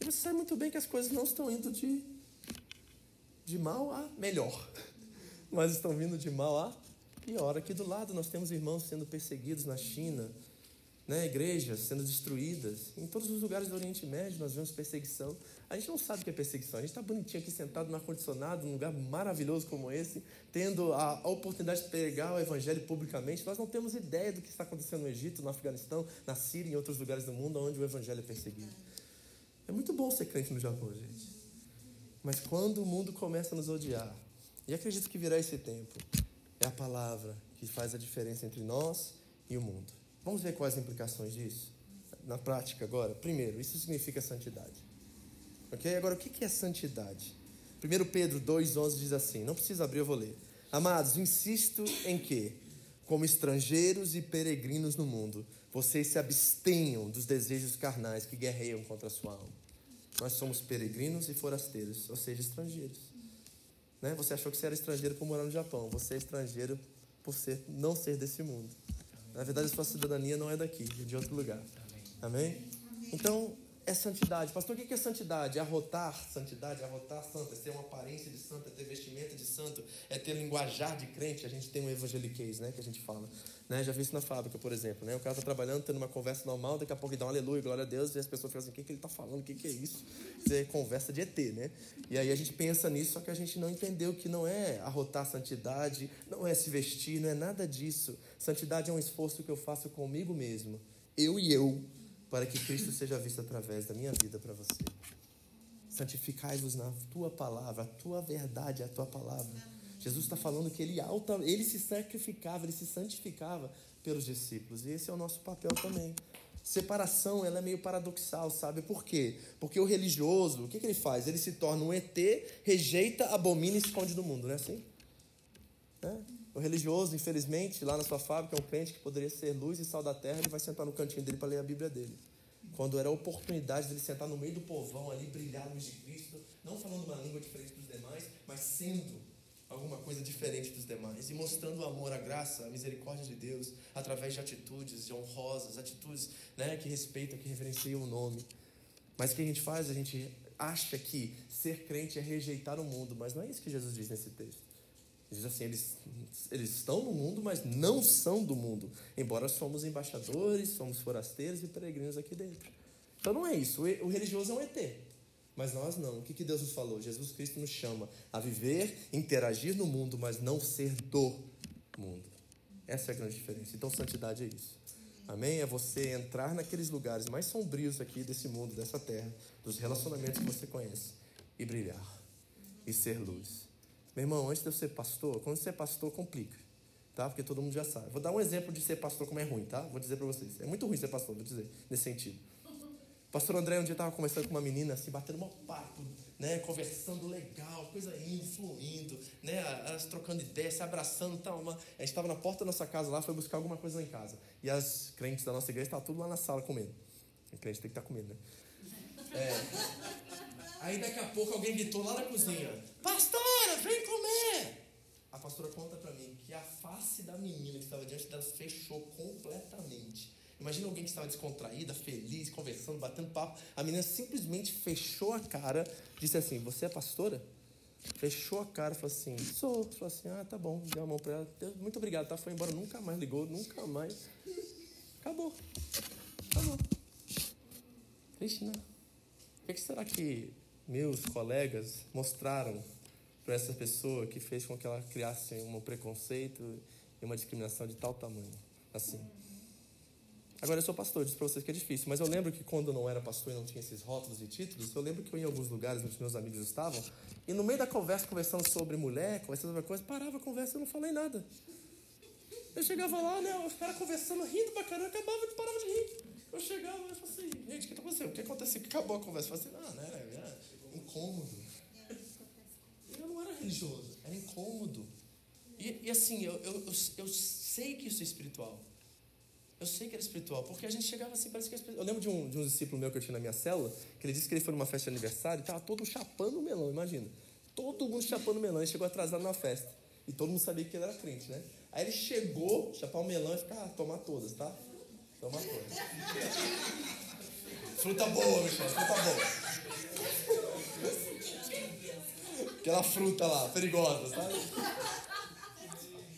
Você sabe muito bem que as coisas não estão indo de, de mal a melhor, mas estão vindo de mal a pior. Aqui do lado nós temos irmãos sendo perseguidos na China, né, igrejas sendo destruídas. Em todos os lugares do Oriente Médio nós vemos perseguição. A gente não sabe o que é perseguição. A gente está bonitinho aqui sentado no ar-condicionado, num lugar maravilhoso como esse, tendo a, oportunidade de pregar o evangelho publicamente. Nós não temos ideia do que está acontecendo no Egito, no Afeganistão, na Síria e em outros lugares do mundo onde o evangelho é perseguido. É muito bom ser crente no Japão, gente. Mas quando o mundo começa a nos odiar, e acredito que virá esse tempo, é a palavra que faz a diferença entre nós e o mundo. Vamos ver quais as implicações disso? Na prática agora. Primeiro, isso significa santidade. Ok? Agora, o que é santidade? 1 Pedro 2,11 diz assim: não precisa abrir, eu vou ler. Amados, insisto em que, como estrangeiros e peregrinos no mundo, vocês se abstenham dos desejos carnais que guerreiam contra a sua alma. Nós somos peregrinos e forasteiros, ou seja, estrangeiros. Né? Você achou que você era estrangeiro por morar no Japão. Você é estrangeiro por ser, não ser desse mundo. Na verdade, a sua cidadania não é daqui, é de outro lugar. Amém? Então, é santidade. Pastor, o que é santidade? É arrotar santidade, é arrotar santo, é ter uma aparência de santo, é ter vestimenta de santo, é ter linguajar de crente. A gente tem um evangeliquez, né, que a gente fala. Né? Já vi isso na fábrica, por exemplo. Né? O cara está trabalhando, tendo uma conversa normal, daqui a pouco ele dá um aleluia, glória a Deus, e as pessoas ficam assim, o que, que ele está falando, o que é isso? Isso é conversa de ET, né? E aí a gente pensa nisso, só que a gente não entendeu que não é arrotar santidade, não é se vestir, não é nada disso. Santidade é um esforço que eu faço comigo mesmo, eu e eu, para que Cristo seja visto através da minha vida para você. Santificai-vos na tua palavra, a tua verdade é a tua palavra. Jesus está falando que ele, alta, ele se sacrificava, ele se santificava pelos discípulos. E esse é o nosso papel também. Separação, ela é meio paradoxal, sabe? Por quê? Porque o religioso, o que, que ele faz? Ele se torna um ET, rejeita, abomina e esconde do mundo, não é assim? É? O religioso, infelizmente, lá na sua fábrica, é um crente que poderia ser luz e sal da terra, ele vai sentar no cantinho dele para ler a Bíblia dele. Quando era a oportunidade dele sentar no meio do povão ali, brilhar luz de Cristo, não falando uma língua diferente dos demais, mas sendo alguma coisa diferente dos demais e mostrando o amor, a graça, a misericórdia de Deus através de atitudes de honrosas, atitudes né, que respeitam, que reverenciam o nome. Mas o que a gente faz? A gente acha que ser crente é rejeitar o mundo, mas não é isso que Jesus diz nesse texto. Diz assim: eles, eles estão no mundo, mas não são do mundo, embora somos embaixadores, somos forasteiros e peregrinos aqui dentro. Então não é isso. O religioso é um ET. Mas nós não. O que, que Deus nos falou? Jesus Cristo nos chama a viver, interagir no mundo, mas não ser do mundo. Essa é a grande diferença. Então, santidade é isso. Amém? É você entrar naqueles lugares mais sombrios aqui desse mundo, dessa terra, dos relacionamentos que você conhece, e brilhar, e ser luz. Meu irmão, antes de eu ser pastor, quando você é pastor, complica, tá? Porque todo mundo já sabe. Vou dar um exemplo de ser pastor como é ruim, tá? Vou dizer para vocês. É muito ruim ser pastor, vou dizer, nesse sentido pastor André um dia estava conversando com uma menina, assim, batendo um papo, né? Conversando legal, coisa indo, fluindo, né? Elas trocando ideias, se abraçando tal. Uma... A gente estava na porta da nossa casa lá, foi buscar alguma coisa lá em casa. E as crentes da nossa igreja estavam tudo lá na sala comendo. A crente tem que estar tá comendo, né? É. Aí daqui a pouco alguém gritou lá na cozinha: Pastora, vem comer! A pastora conta para mim que a face da menina que estava diante dela fechou completamente. Imagina alguém que estava descontraída, feliz, conversando, batendo papo. A menina simplesmente fechou a cara, disse assim: Você é pastora? Fechou a cara, falou assim: Sou. Falou assim: Ah, tá bom. Deu a mão para ela. Muito obrigado, tá? Foi embora, nunca mais ligou, nunca mais. Acabou. Acabou. Triste, né? O que será que meus colegas mostraram para essa pessoa que fez com que ela criasse um preconceito e uma discriminação de tal tamanho? Assim. Agora eu sou pastor, disse para vocês que é difícil, mas eu lembro que quando eu não era pastor e não tinha esses rótulos e títulos, eu lembro que eu ia em alguns lugares onde meus amigos estavam, e no meio da conversa, conversando sobre mulher, conversando sobre coisa, parava a conversa e eu não falei nada. Eu chegava lá, né, os caras conversando, rindo pra caramba, acabava e parava de rir. Eu chegava e falava assim, gente, o que tá acontecendo? O que aconteceu? Que acabou a conversa? Eu falei assim, ah, né, era incômodo. Eu não era religioso, era incômodo. E, e assim, eu, eu, eu, eu sei que isso é espiritual. Eu sei que era espiritual, porque a gente chegava assim, parece que era espiritual. Eu lembro de um, de um discípulo meu que eu tinha na minha célula, que ele disse que ele foi numa festa de aniversário e estava todo chapando o melão, imagina. Todo mundo chapando o melão, ele chegou atrasado na festa. E todo mundo sabia que ele era crente, né? Aí ele chegou, chapar o melão e ficar, ah, tomar todas, tá? Tomar todas. fruta boa, Michel, fruta boa. Aquela fruta lá, perigosa, sabe?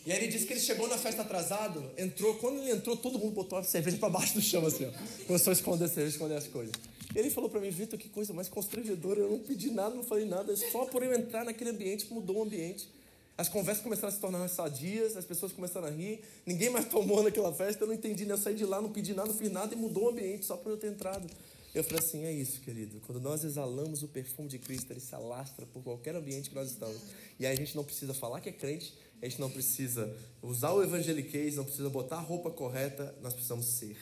E aí ele disse que ele chegou na festa atrasado, entrou, quando ele entrou, todo mundo botou a cerveja para baixo do chão, assim, ó. Começou a esconder a cerveja, esconder as coisas. E ele falou para mim, Vitor, que coisa mais constrangedora, eu não pedi nada, não falei nada, só por eu entrar naquele ambiente mudou o ambiente. As conversas começaram a se tornar sadias, as pessoas começaram a rir, ninguém mais tomou naquela festa, eu não entendi, né? Eu saí de lá, não pedi nada, não fiz nada e mudou o ambiente só por eu ter entrado. Eu falei assim: é isso, querido. Quando nós exalamos o perfume de Cristo, ele se alastra por qualquer ambiente que nós estamos. E aí a gente não precisa falar que é crente, a gente não precisa usar o evangeliquez, não precisa botar a roupa correta, nós precisamos ser.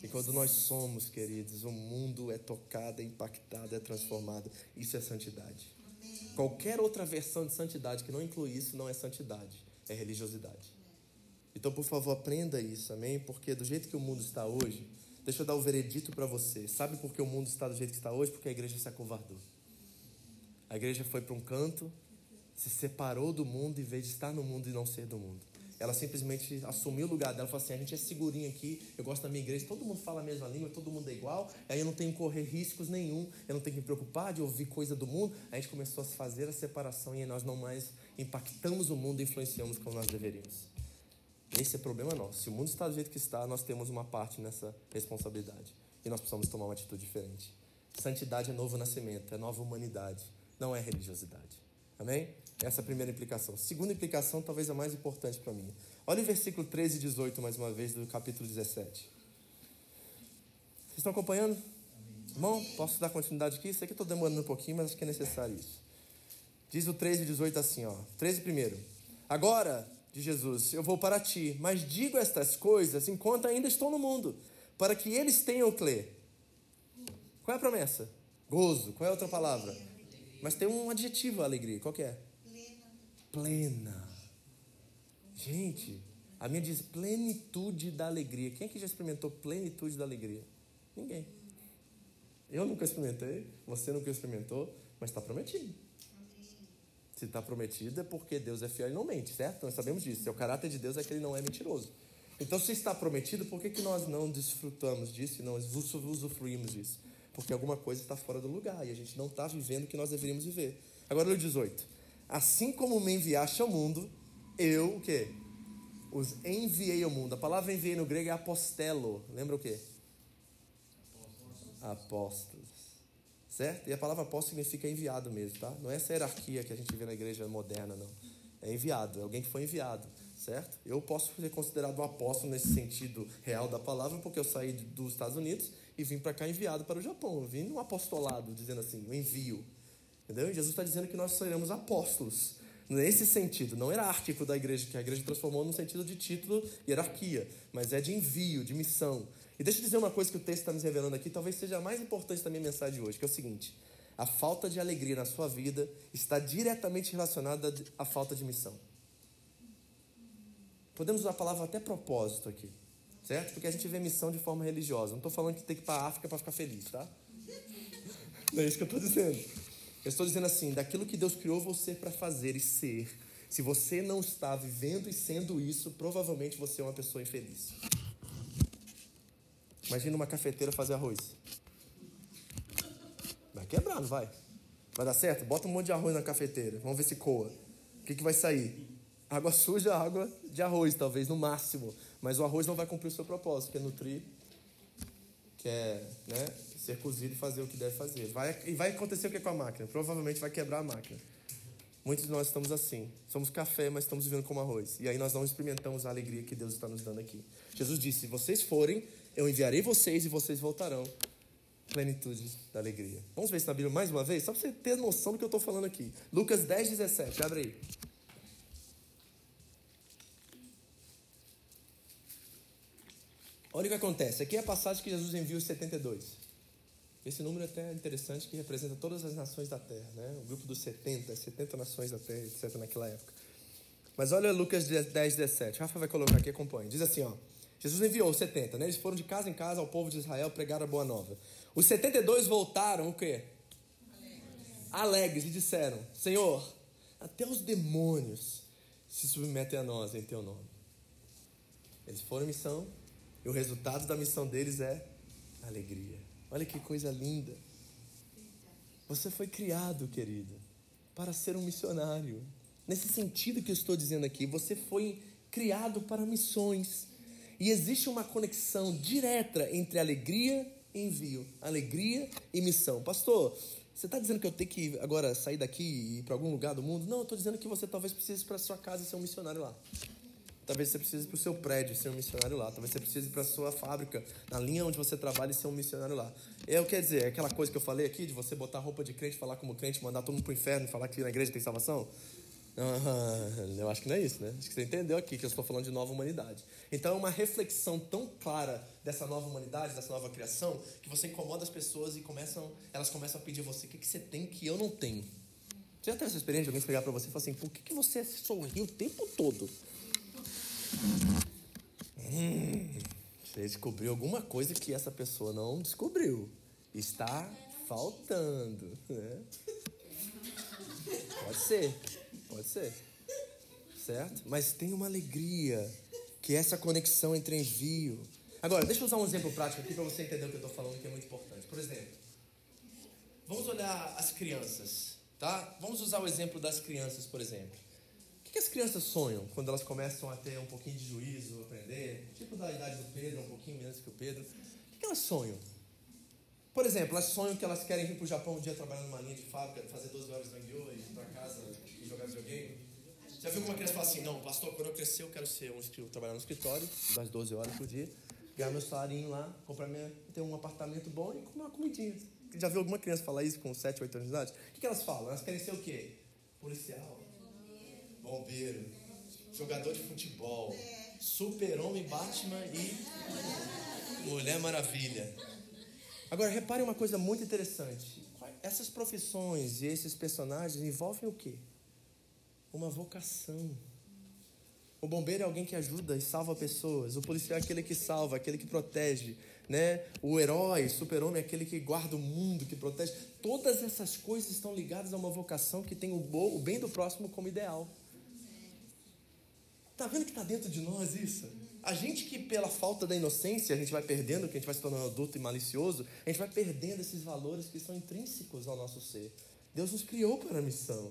E quando nós somos, queridos, o mundo é tocado, é impactado, é transformado. Isso é santidade. Qualquer outra versão de santidade que não inclui isso não é santidade, é religiosidade. Então, por favor, aprenda isso, amém? Porque do jeito que o mundo está hoje, deixa eu dar o veredito para você. Sabe por que o mundo está do jeito que está hoje? Porque a igreja se acovardou. A igreja foi para um canto, Se separou do mundo em vez de estar no mundo e não ser do mundo. Ela simplesmente assumiu o lugar dela falou assim: a gente é segurinho aqui, eu gosto da minha igreja, todo mundo fala a mesma língua, todo mundo é igual, aí eu não tenho que correr riscos nenhum, eu não tenho que me preocupar de ouvir coisa do mundo. A gente começou a fazer a separação e nós não mais impactamos o mundo e influenciamos como nós deveríamos. Esse é problema nosso. Se o mundo está do jeito que está, nós temos uma parte nessa responsabilidade. E nós precisamos tomar uma atitude diferente. Santidade é novo nascimento, é nova humanidade, não é religiosidade. Amém? Essa é a primeira implicação. Segunda implicação, talvez a mais importante para mim. Olha o versículo 13 e 18, mais uma vez, do capítulo 17. Vocês estão acompanhando? Bom, posso dar continuidade aqui? Sei que estou demorando um pouquinho, mas acho que é necessário isso. Diz o 13 e 18 assim, ó. 13 primeiro. Agora, de Jesus, eu vou para ti, mas digo estas coisas enquanto ainda estou no mundo, para que eles tenham quê? Qual é a promessa? Gozo. Qual é a outra palavra? Mas tem um adjetivo alegria. Qual que é? Plena. Gente, a minha diz plenitude da alegria. Quem é que já experimentou plenitude da alegria? Ninguém. Eu nunca experimentei, você nunca experimentou, mas está prometido. Se está prometido é porque Deus é fiel e não mente, certo? Nós sabemos disso. O caráter de Deus é que ele não é mentiroso. Então, se está prometido, por que, que nós não desfrutamos disso e não usufruímos disso? Porque alguma coisa está fora do lugar e a gente não está vivendo o que nós deveríamos viver. Agora, o 18. Assim como me enviaste ao mundo, eu, o quê? Os enviei ao mundo. A palavra enviei no grego é apostelo. Lembra o quê? Apóstolos. Certo? E a palavra apóstolo significa enviado mesmo, tá? Não é essa hierarquia que a gente vê na igreja moderna, não. É enviado, é alguém que foi enviado, certo? Eu posso ser considerado um apóstolo nesse sentido real da palavra, porque eu saí dos Estados Unidos e vim para cá enviado para o Japão. Eu vim num apostolado, dizendo assim, um envio. Entendeu? E Jesus está dizendo que nós seremos apóstolos. Nesse sentido, não hierárquico da igreja, que a igreja transformou no sentido de título e hierarquia, mas é de envio, de missão. E deixa eu dizer uma coisa que o texto está nos revelando aqui, talvez seja a mais importante da minha mensagem de hoje, que é o seguinte: a falta de alegria na sua vida está diretamente relacionada à falta de missão. Podemos usar a palavra até propósito aqui, certo? Porque a gente vê missão de forma religiosa. Não estou falando que tem que ir para a África para ficar feliz, tá? Não é isso que eu estou dizendo. Eu estou dizendo assim: daquilo que Deus criou você para fazer e ser. Se você não está vivendo e sendo isso, provavelmente você é uma pessoa infeliz. Imagina uma cafeteira fazer arroz. Vai quebrar, não vai? Vai dar certo? Bota um monte de arroz na cafeteira. Vamos ver se coa. O que, que vai sair? Água suja, água de arroz, talvez, no máximo. Mas o arroz não vai cumprir o seu propósito, que é nutrir, que é né, ser cozido e fazer o que deve fazer. Vai, e vai acontecer o que com a máquina? Provavelmente vai quebrar a máquina. Muitos de nós estamos assim. Somos café, mas estamos vivendo como arroz. E aí nós não experimentamos a alegria que Deus está nos dando aqui. Jesus disse: se vocês forem, eu enviarei vocês e vocês voltarão. Plenitude da alegria. Vamos ver isso na Bíblia mais uma vez? Só para você ter noção do que eu estou falando aqui. Lucas 10, 17. Abre aí. Olha o que acontece. Aqui é a passagem que Jesus envia os 72. Esse número é até interessante, que representa todas as nações da terra. Né? O grupo dos 70, 70 nações da terra, etc. naquela época. Mas olha Lucas 10, 17. Rafa vai colocar aqui, acompanhe. Diz assim, ó. Jesus enviou os 70, né? Eles foram de casa em casa ao povo de Israel pregar a boa nova. Os 72 voltaram o quê? Alegres. Alegres e disseram: Senhor, até os demônios se submetem a nós em teu nome. Eles foram em missão e o resultado da missão deles é alegria. Olha que coisa linda. Você foi criado, querido, para ser um missionário. Nesse sentido que eu estou dizendo aqui, você foi criado para missões. E existe uma conexão direta entre alegria e envio, alegria e missão. Pastor, você está dizendo que eu tenho que agora sair daqui e ir para algum lugar do mundo? Não, eu estou dizendo que você talvez precise para sua casa ser um missionário lá. Talvez você precise para o seu prédio ser um missionário lá. Talvez você precise para sua fábrica, na linha onde você trabalha, ser um missionário lá. Eu quero dizer, é aquela coisa que eu falei aqui, de você botar roupa de crente, falar como crente, mandar todo mundo para o inferno e falar que na igreja tem salvação. Eu acho que não é isso, né? Acho que você entendeu aqui que eu estou falando de nova humanidade. Então é uma reflexão tão clara dessa nova humanidade, dessa nova criação, que você incomoda as pessoas e começam, elas começam a pedir a você o que, que você tem que eu não tenho. Você já teve essa experiência de alguém pegar para você e falar assim, por que, que você sorri o tempo todo? Hum, você descobriu alguma coisa que essa pessoa não descobriu. Está faltando. Né? Pode ser. Pode ser. Certo? Mas tem uma alegria, que é essa conexão entre envio. Agora, deixa eu usar um exemplo prático aqui para você entender o que eu estou falando, que é muito importante. Por exemplo, vamos olhar as crianças, tá? Vamos usar o exemplo das crianças, por exemplo. O que as crianças sonham quando elas começam a ter um pouquinho de juízo, aprender? Tipo da idade do Pedro, um pouquinho menos que o Pedro. O que elas sonham? Por exemplo, elas sonham que elas querem vir para o Japão um dia trabalhar numa linha de fábrica, fazer 12 horas de Angyo e ir para casa Já viu alguma criança falar assim, não, pastor, quando eu crescer eu quero ser um trabalhar no escritório, das 12 horas por dia, ganhar meu salarinho lá, comprar minha, ter um apartamento bom e comer uma comidinha. Já viu alguma criança falar isso com 7, 8 anos de idade? O que, que elas falam? Elas querem ser o quê? Policial, bombeiro, jogador de futebol, super-homem, Batman e Mulher Maravilha. Agora, repare uma coisa muito interessante. Essas profissões e esses personagens envolvem o quê? Uma vocação. O bombeiro é alguém que ajuda e salva pessoas. O policial é aquele que salva, aquele que protege. Né? O herói, super-homem, é aquele que guarda o mundo, que protege. Todas essas coisas estão ligadas a uma vocação que tem o bem do próximo como ideal. Tá vendo que está dentro de nós isso? A gente que pela falta da inocência a gente vai perdendo, que a gente vai se tornando adulto e malicioso, a gente vai perdendo esses valores que são intrínsecos ao nosso ser. Deus nos criou para a missão.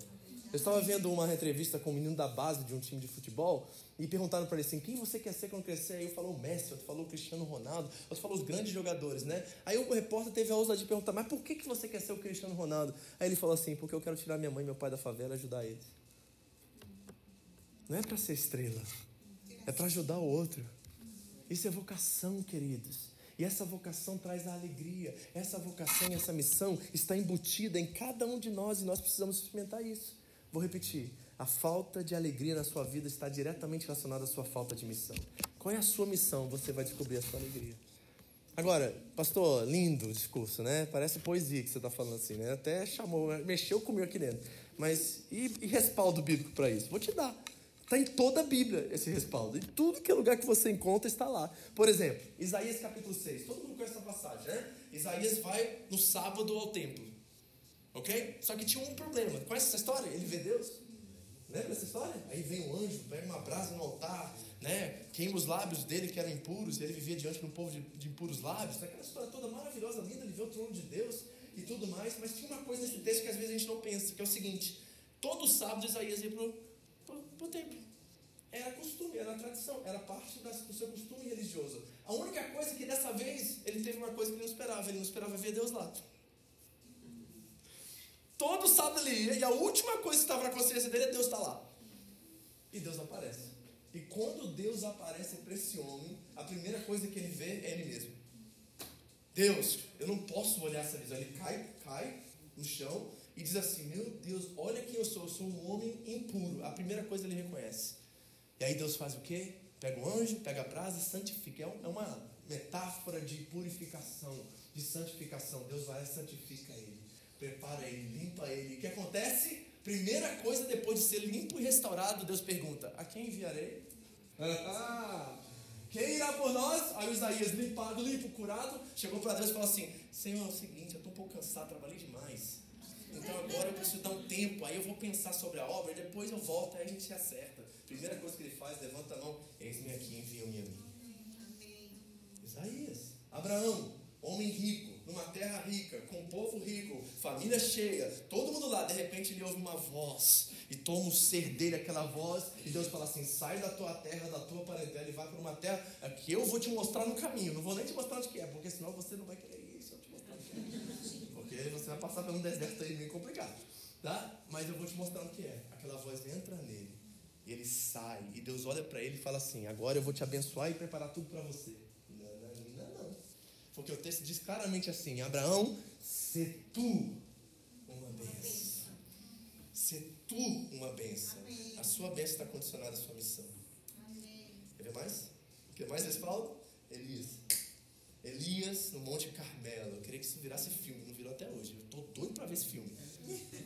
Eu estava vendo uma entrevista com um menino da base de um time de futebol e perguntaram para ele assim: quem você quer ser quando crescer? Aí eu falou Messi, outro falou Cristiano Ronaldo, outro falou os grandes jogadores, né? Aí o repórter teve a ousadia de perguntar: mas por que, que você quer ser o Cristiano Ronaldo? Aí ele falou assim: porque eu quero tirar minha mãe e meu pai da favela e ajudar eles. Não é para ser estrela, é para ajudar o outro. Isso é vocação, queridos. E essa vocação traz a alegria. Essa vocação e essa missão está embutida em cada um de nós e nós precisamos experimentar isso. Vou repetir. A falta de alegria na sua vida está diretamente relacionada à sua falta de missão. Qual é a sua missão? Você vai descobrir a sua alegria. Agora, pastor, lindo o discurso, né? Parece poesia que você está falando assim, né? Até chamou, mexeu comigo aqui dentro. Mas e, e respaldo bíblico para isso? Vou te dar. Está em toda a Bíblia esse respaldo. Em tudo que é lugar que você encontra está lá. Por exemplo, Isaías capítulo 6. Todo mundo conhece essa passagem, né? Isaías vai no sábado ao templo. Ok? Só que tinha um problema. Conhece essa história? Ele vê Deus. Lembra dessa história? Aí vem um anjo, pega uma brasa no altar, né? queima os lábios dele que eram impuros, e ele vivia diante de um povo de, de impuros lábios. Aquela história toda maravilhosa, linda, ele vê o trono de Deus e tudo mais. Mas tinha uma coisa nesse texto que às vezes a gente não pensa, que é o seguinte: todo sábado Isaías ia pro para o templo. Era costume, era tradição, era parte do seu costume religioso. A única coisa que dessa vez ele teve uma coisa que ele não esperava, ele não esperava ver Deus lá. Todo sábado ele ia, e a última coisa que estava na consciência dele é Deus está lá. E Deus aparece. E quando Deus aparece para esse homem, a primeira coisa que ele vê é ele mesmo. Deus, eu não posso olhar essa visão. Ele cai, cai no chão e diz assim: Meu Deus, olha quem eu sou, eu sou um homem impuro. A primeira coisa ele reconhece. E aí Deus faz o quê? Pega o anjo, pega a brasa e santifica. É, é uma metáfora de purificação, de santificação. Deus vai e santifica ele, prepara ele, limpa ele. O que acontece? Primeira coisa, depois de ser limpo e restaurado, Deus pergunta: A quem enviarei? Quem irá por nós? Aí o Isaías, limpado, limpo, curado, chegou para Deus e falou assim: Senhor, é o seguinte, eu estou um pouco cansado, trabalhei demais. Então agora eu preciso dar um tempo, aí eu vou pensar sobre a obra, e depois eu volto, aí a gente se acerta. Primeira coisa que ele faz, levanta a mão, eis-me aqui, envia-me a mim. Isaías, Abraão, homem rico, numa terra rica, com um povo rico, família cheia, todo mundo lá, de repente ele ouve uma voz e toma o ser dele, aquela voz, e Deus fala assim: sai da tua terra, da tua parentela e vai para uma terra que eu vou te mostrar no caminho. Não vou nem te mostrar onde que é, porque senão você não vai querer ir eu te mostrar onde que é. Porque você vai passar por um deserto aí meio complicado, tá? Mas eu vou te mostrar o que é. Aquela voz entra nele, e ele sai, e Deus olha para ele e fala assim: agora eu vou te abençoar e preparar tudo para você. Porque o texto diz claramente assim: Abraão, se tu uma bênção. Se tu uma bênção. A sua bênção está condicionada à sua missão. Quer ver mais? Quer mais respaldo? Elias. Elias no Monte Carmelo. Eu queria que isso virasse filme, não virou até hoje. Eu estou doido para ver esse filme.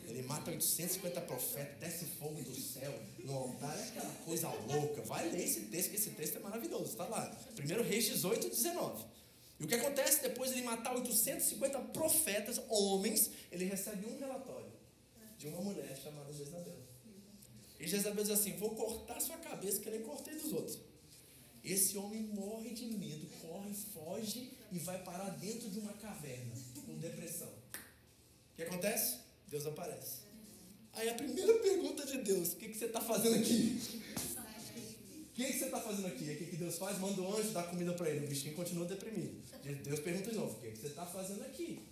Ele mata 850 profetas, desce fogo do céu no altar, é aquela coisa louca. Vai ler esse texto, que esse texto é maravilhoso. Está lá. 1 Reis 18, 19. E o que acontece depois de ele matar 850 profetas, homens, ele recebe um relatório de uma mulher chamada Jezabel. E Jezabel diz assim: Vou cortar sua cabeça que nem cortei dos outros. Esse homem morre de medo, corre, foge e vai parar dentro de uma caverna, com depressão. O que acontece? Deus aparece. Aí a primeira pergunta de Deus: O que, que você está fazendo aqui? O que, que você está fazendo aqui? E o que, que Deus faz? Manda o anjo dar comida para ele. O bichinho continua deprimido. Deus pergunta de novo: O que, que você está fazendo aqui?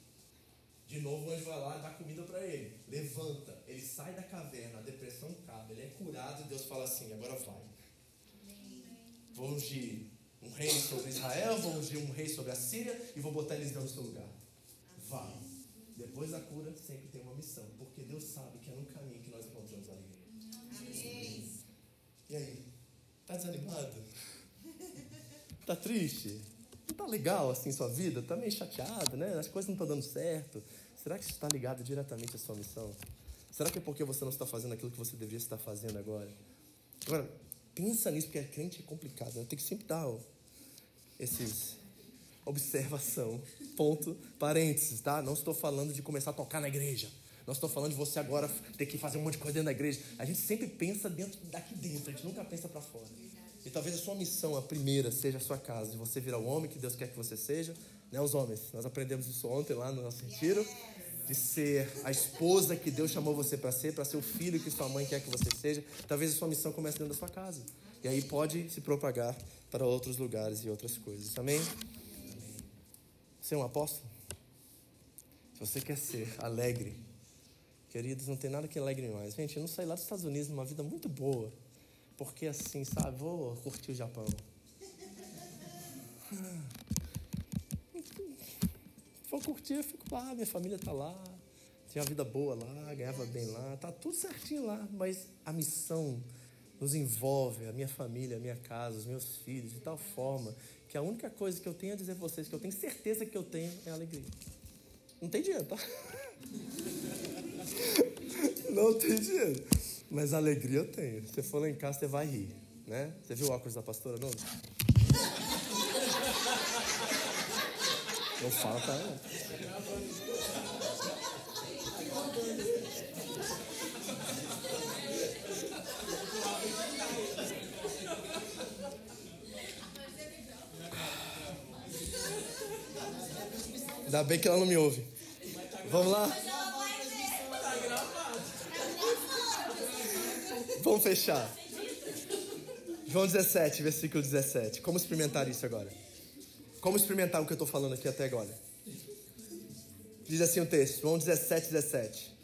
De novo o anjo vai lá e dá comida para ele. Levanta. Ele sai da caverna, a depressão cabe, ele é curado e Deus fala assim: agora vai. Vou ungir um rei sobre Israel, vou ungir um rei sobre a Síria e vou botar eles no seu lugar. Vai. Depois da cura, sempre tem uma missão, porque Deus sabe que é no caminho que nós encontramos a alegria. E aí? Tá desanimado? Tá triste? Não tá legal assim sua vida? Tá meio chateado, né? As coisas não estão dando certo. Será que isso está ligado diretamente à sua missão? Será que é porque você não está fazendo aquilo que você deveria estar fazendo agora? Agora, pensa nisso, porque crente é complicado. Né? Tem que sempre dar ó, esses observação, ponto, parênteses, tá? Não estou falando de começar a tocar na igreja. Não estou falando de você agora ter que fazer um monte de coisa dentro da igreja. A gente sempre pensa dentro daqui dentro, a gente nunca pensa para fora. E talvez a sua missão, a primeira, seja a sua casa, de você virar o homem que Deus quer que você seja, né? Os homens. Nós aprendemos isso ontem lá no nosso retiro de ser a esposa que Deus chamou você para ser, para ser o filho que sua mãe quer que você seja. Talvez a sua missão comece dentro da sua casa. E aí pode se propagar para outros lugares e outras coisas. Amém? Você é um apóstolo? Se você quer ser alegre, queridos, não tem nada que alegre mais. Gente, eu não saí lá dos Estados Unidos numa vida muito boa. Porque assim, sabe, vou curtir o Japão. Vou curtir, eu fico lá, minha família tá lá, tinha uma vida boa lá, ganhava bem lá, tá tudo certinho lá, mas a missão nos envolve, a minha família, a minha casa, os meus filhos, de tal forma que a única coisa que eu tenho a dizer a vocês, que eu tenho certeza que eu tenho, é alegria. Não tem dinheiro, tá? Não tem dinheiro. Mas alegria eu tenho. Você for lá em casa, você vai rir. Né? Você viu o óculos da pastora, não? Não fala pra ela. Ainda bem que ela não me ouve. Vamos lá? Vamos fechar. João 17, versículo 17. Como experimentar isso agora? Como experimentar o que eu estou falando aqui até agora? Diz assim o texto, João 17, 17.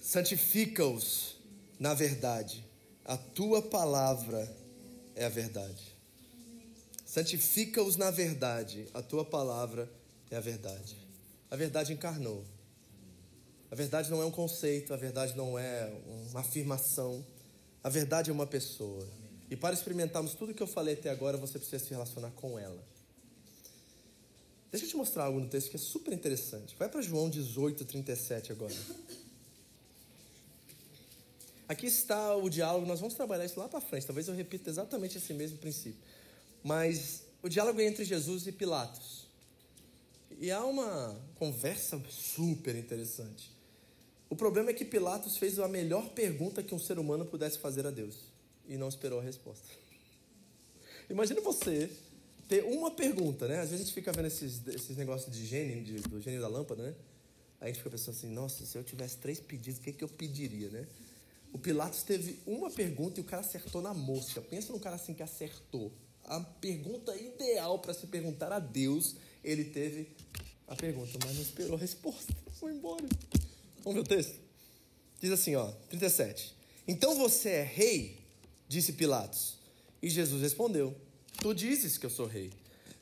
Santifica-os na verdade, a tua palavra é a verdade. Santifica-os na verdade, a tua palavra é a verdade. A verdade encarnou. A verdade não é um conceito, a verdade não é uma afirmação. A verdade é uma pessoa. E para experimentarmos tudo que eu falei até agora, você precisa se relacionar com ela. Deixa eu te mostrar algo no texto que é super interessante. Vai para João 18, 37 agora. Aqui está o diálogo, nós vamos trabalhar isso lá para frente. Talvez eu repita exatamente esse mesmo princípio. Mas o diálogo é entre Jesus e Pilatos. E há uma conversa super interessante. O problema é que Pilatos fez a melhor pergunta que um ser humano pudesse fazer a Deus e não esperou a resposta. Imagina você ter uma pergunta, né? Às vezes a gente fica vendo esses, esses negócios de gênio, de, do gênio da lâmpada, né? Aí a gente fica pensando assim, nossa, se eu tivesse três pedidos, o que, que eu pediria, né? O Pilatos teve uma pergunta e o cara acertou na mosca. Pensa num cara assim que acertou. A pergunta ideal para se perguntar a Deus, ele teve a pergunta, mas não esperou a resposta. Foi embora. Vamos ver o texto? Diz assim, ó, 37. Então você é rei? Disse Pilatos. E Jesus respondeu: Tu dizes que eu sou rei.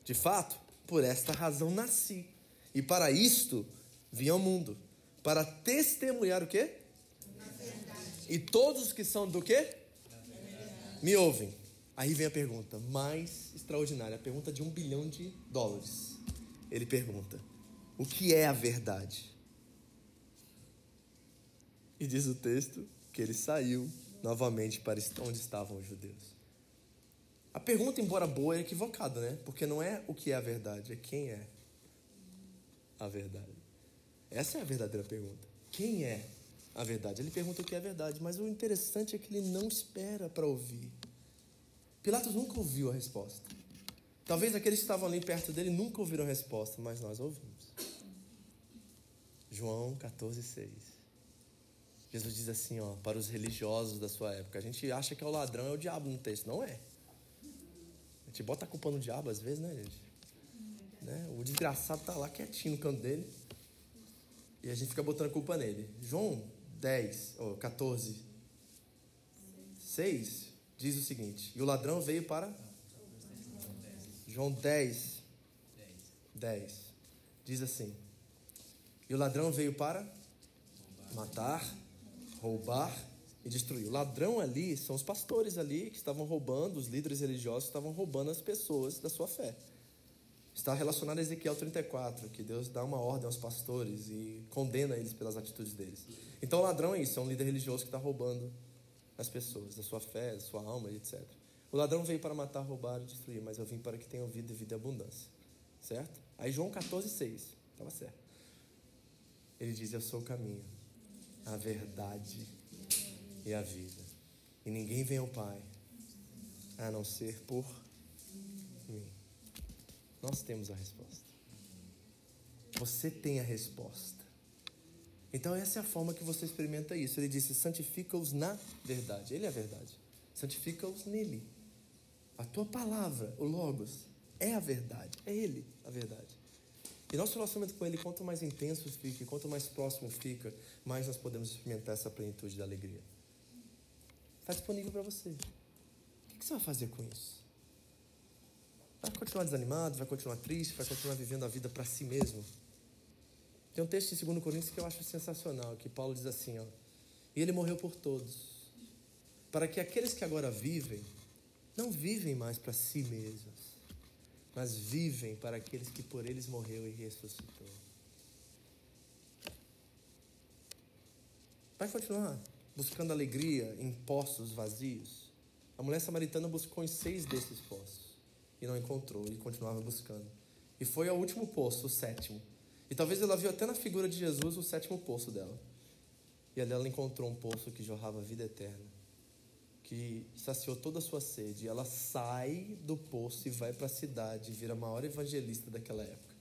De fato, por esta razão nasci. E para isto vim ao mundo. Para testemunhar o quê? E todos que são do quê? Me ouvem. Aí vem a pergunta mais extraordinária, a pergunta de um bilhão de dólares. Ele pergunta: O que é a verdade? E diz o texto que ele saiu novamente para onde estavam os judeus. A pergunta, embora boa, é equivocada, né? Porque não é o que é a verdade, é quem é a verdade. Essa é a verdadeira pergunta. Quem é a verdade. Ele pergunta o que é verdade, mas o interessante é que ele não espera para ouvir. Pilatos nunca ouviu a resposta. Talvez aqueles que estavam ali perto dele nunca ouviram a resposta, mas nós ouvimos. João 14, 6. Jesus diz assim, ó, para os religiosos da sua época. A gente acha que é o ladrão, é o diabo no texto. Não é. A gente bota a culpa no diabo às vezes, né, gente? Né? O desgraçado tá lá quietinho no canto dele. E a gente fica botando a culpa nele. João 10, ou 14, 6 diz o seguinte: E o ladrão veio para. João 10, 10 diz assim: E o ladrão veio para matar, roubar e destruir. O ladrão ali são os pastores ali que estavam roubando, os líderes religiosos estavam roubando as pessoas da sua fé. Está relacionado a Ezequiel 34, que Deus dá uma ordem aos pastores e condena eles pelas atitudes deles. Então, o ladrão é isso, é um líder religioso que está roubando as pessoas, da sua fé, da sua alma, etc. O ladrão veio para matar, roubar e destruir, mas eu vim para que tenham vida e vida e abundância. Certo? Aí, João 14, 6. Estava certo. Ele diz: Eu sou o caminho, a verdade e a vida. E ninguém vem ao Pai a não ser por mim. Nós temos a resposta. Você tem a resposta. Então, essa é a forma que você experimenta isso. Ele disse: santifica-os na verdade. Ele é a verdade. Santifica-os nele. A tua palavra, o Logos, é a verdade. É Ele a verdade. E nosso relacionamento com Ele, quanto mais intenso fica, quanto mais próximo fica, mais nós podemos experimentar essa plenitude da alegria. Está disponível para você. O que você vai fazer com isso? Vai continuar desanimado, vai continuar triste, vai continuar vivendo a vida para si mesmo? Tem um texto em 2 Coríntios que eu acho sensacional, que Paulo diz assim, ó, e ele morreu por todos, para que aqueles que agora vivem, não vivem mais para si mesmos, mas vivem para aqueles que por eles morreu e ressuscitou. Vai continuar buscando alegria em poços vazios? A mulher samaritana buscou em seis desses poços e não encontrou e continuava buscando. E foi ao último poço, o sétimo. E talvez ela viu até na figura de Jesus o sétimo poço dela. E ali ela encontrou um poço que jorrava vida eterna, que saciou toda a sua sede. Ela sai do poço e vai para a cidade vira a maior evangelista daquela época.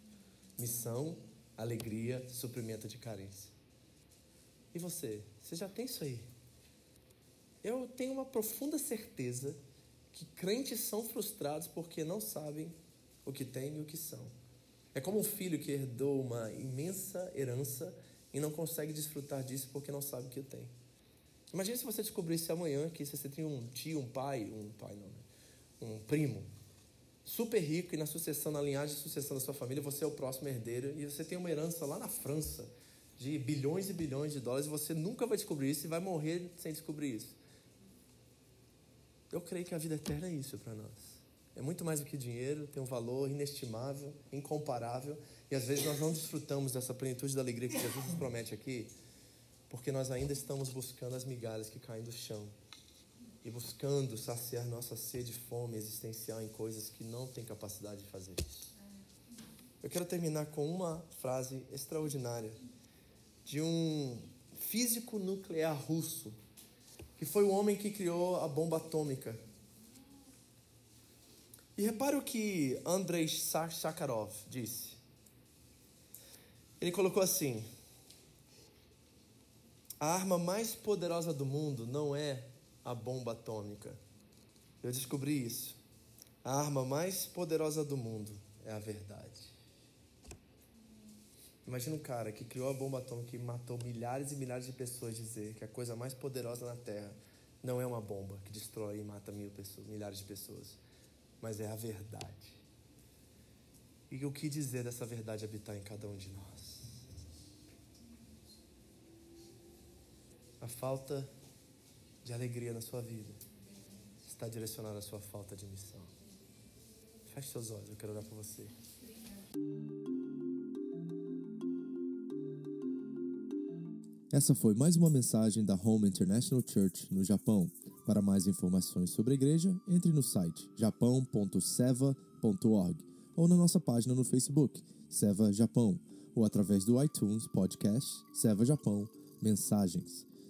Missão, alegria, suprimento de carência. E você? Você já tem isso aí? Eu tenho uma profunda certeza que crentes são frustrados porque não sabem o que têm e o que são. É como um filho que herdou uma imensa herança e não consegue desfrutar disso porque não sabe o que tem. Imagine se você descobrisse amanhã que você tem um tio, um pai, um pai não, né? um primo, super rico e na sucessão, na linhagem de sucessão da sua família, você é o próximo herdeiro e você tem uma herança lá na França de bilhões e bilhões de dólares e você nunca vai descobrir isso e vai morrer sem descobrir isso. Eu creio que a vida eterna é isso para nós. É muito mais do que dinheiro, tem um valor inestimável, incomparável, e às vezes nós não desfrutamos dessa plenitude da alegria que Jesus nos promete aqui, porque nós ainda estamos buscando as migalhas que caem do chão e buscando saciar nossa sede e fome existencial em coisas que não têm capacidade de fazer isso. Eu quero terminar com uma frase extraordinária de um físico nuclear russo, que foi o homem que criou a bomba atômica e repare o que Andrei Sakharov disse. Ele colocou assim: A arma mais poderosa do mundo não é a bomba atômica. Eu descobri isso. A arma mais poderosa do mundo é a verdade. Imagina um cara que criou a bomba atômica e matou milhares e milhares de pessoas dizer que a coisa mais poderosa na Terra não é uma bomba que destrói e mata mil pessoas, milhares de pessoas mas é a verdade. E o que dizer dessa verdade habitar em cada um de nós? A falta de alegria na sua vida está direcionada à sua falta de missão. Feche seus olhos, eu quero orar por você. Essa foi mais uma mensagem da Home International Church no Japão. Para mais informações sobre a igreja, entre no site japão.seva.org ou na nossa página no Facebook, Seva Japão, ou através do iTunes Podcast Seva Japão Mensagens.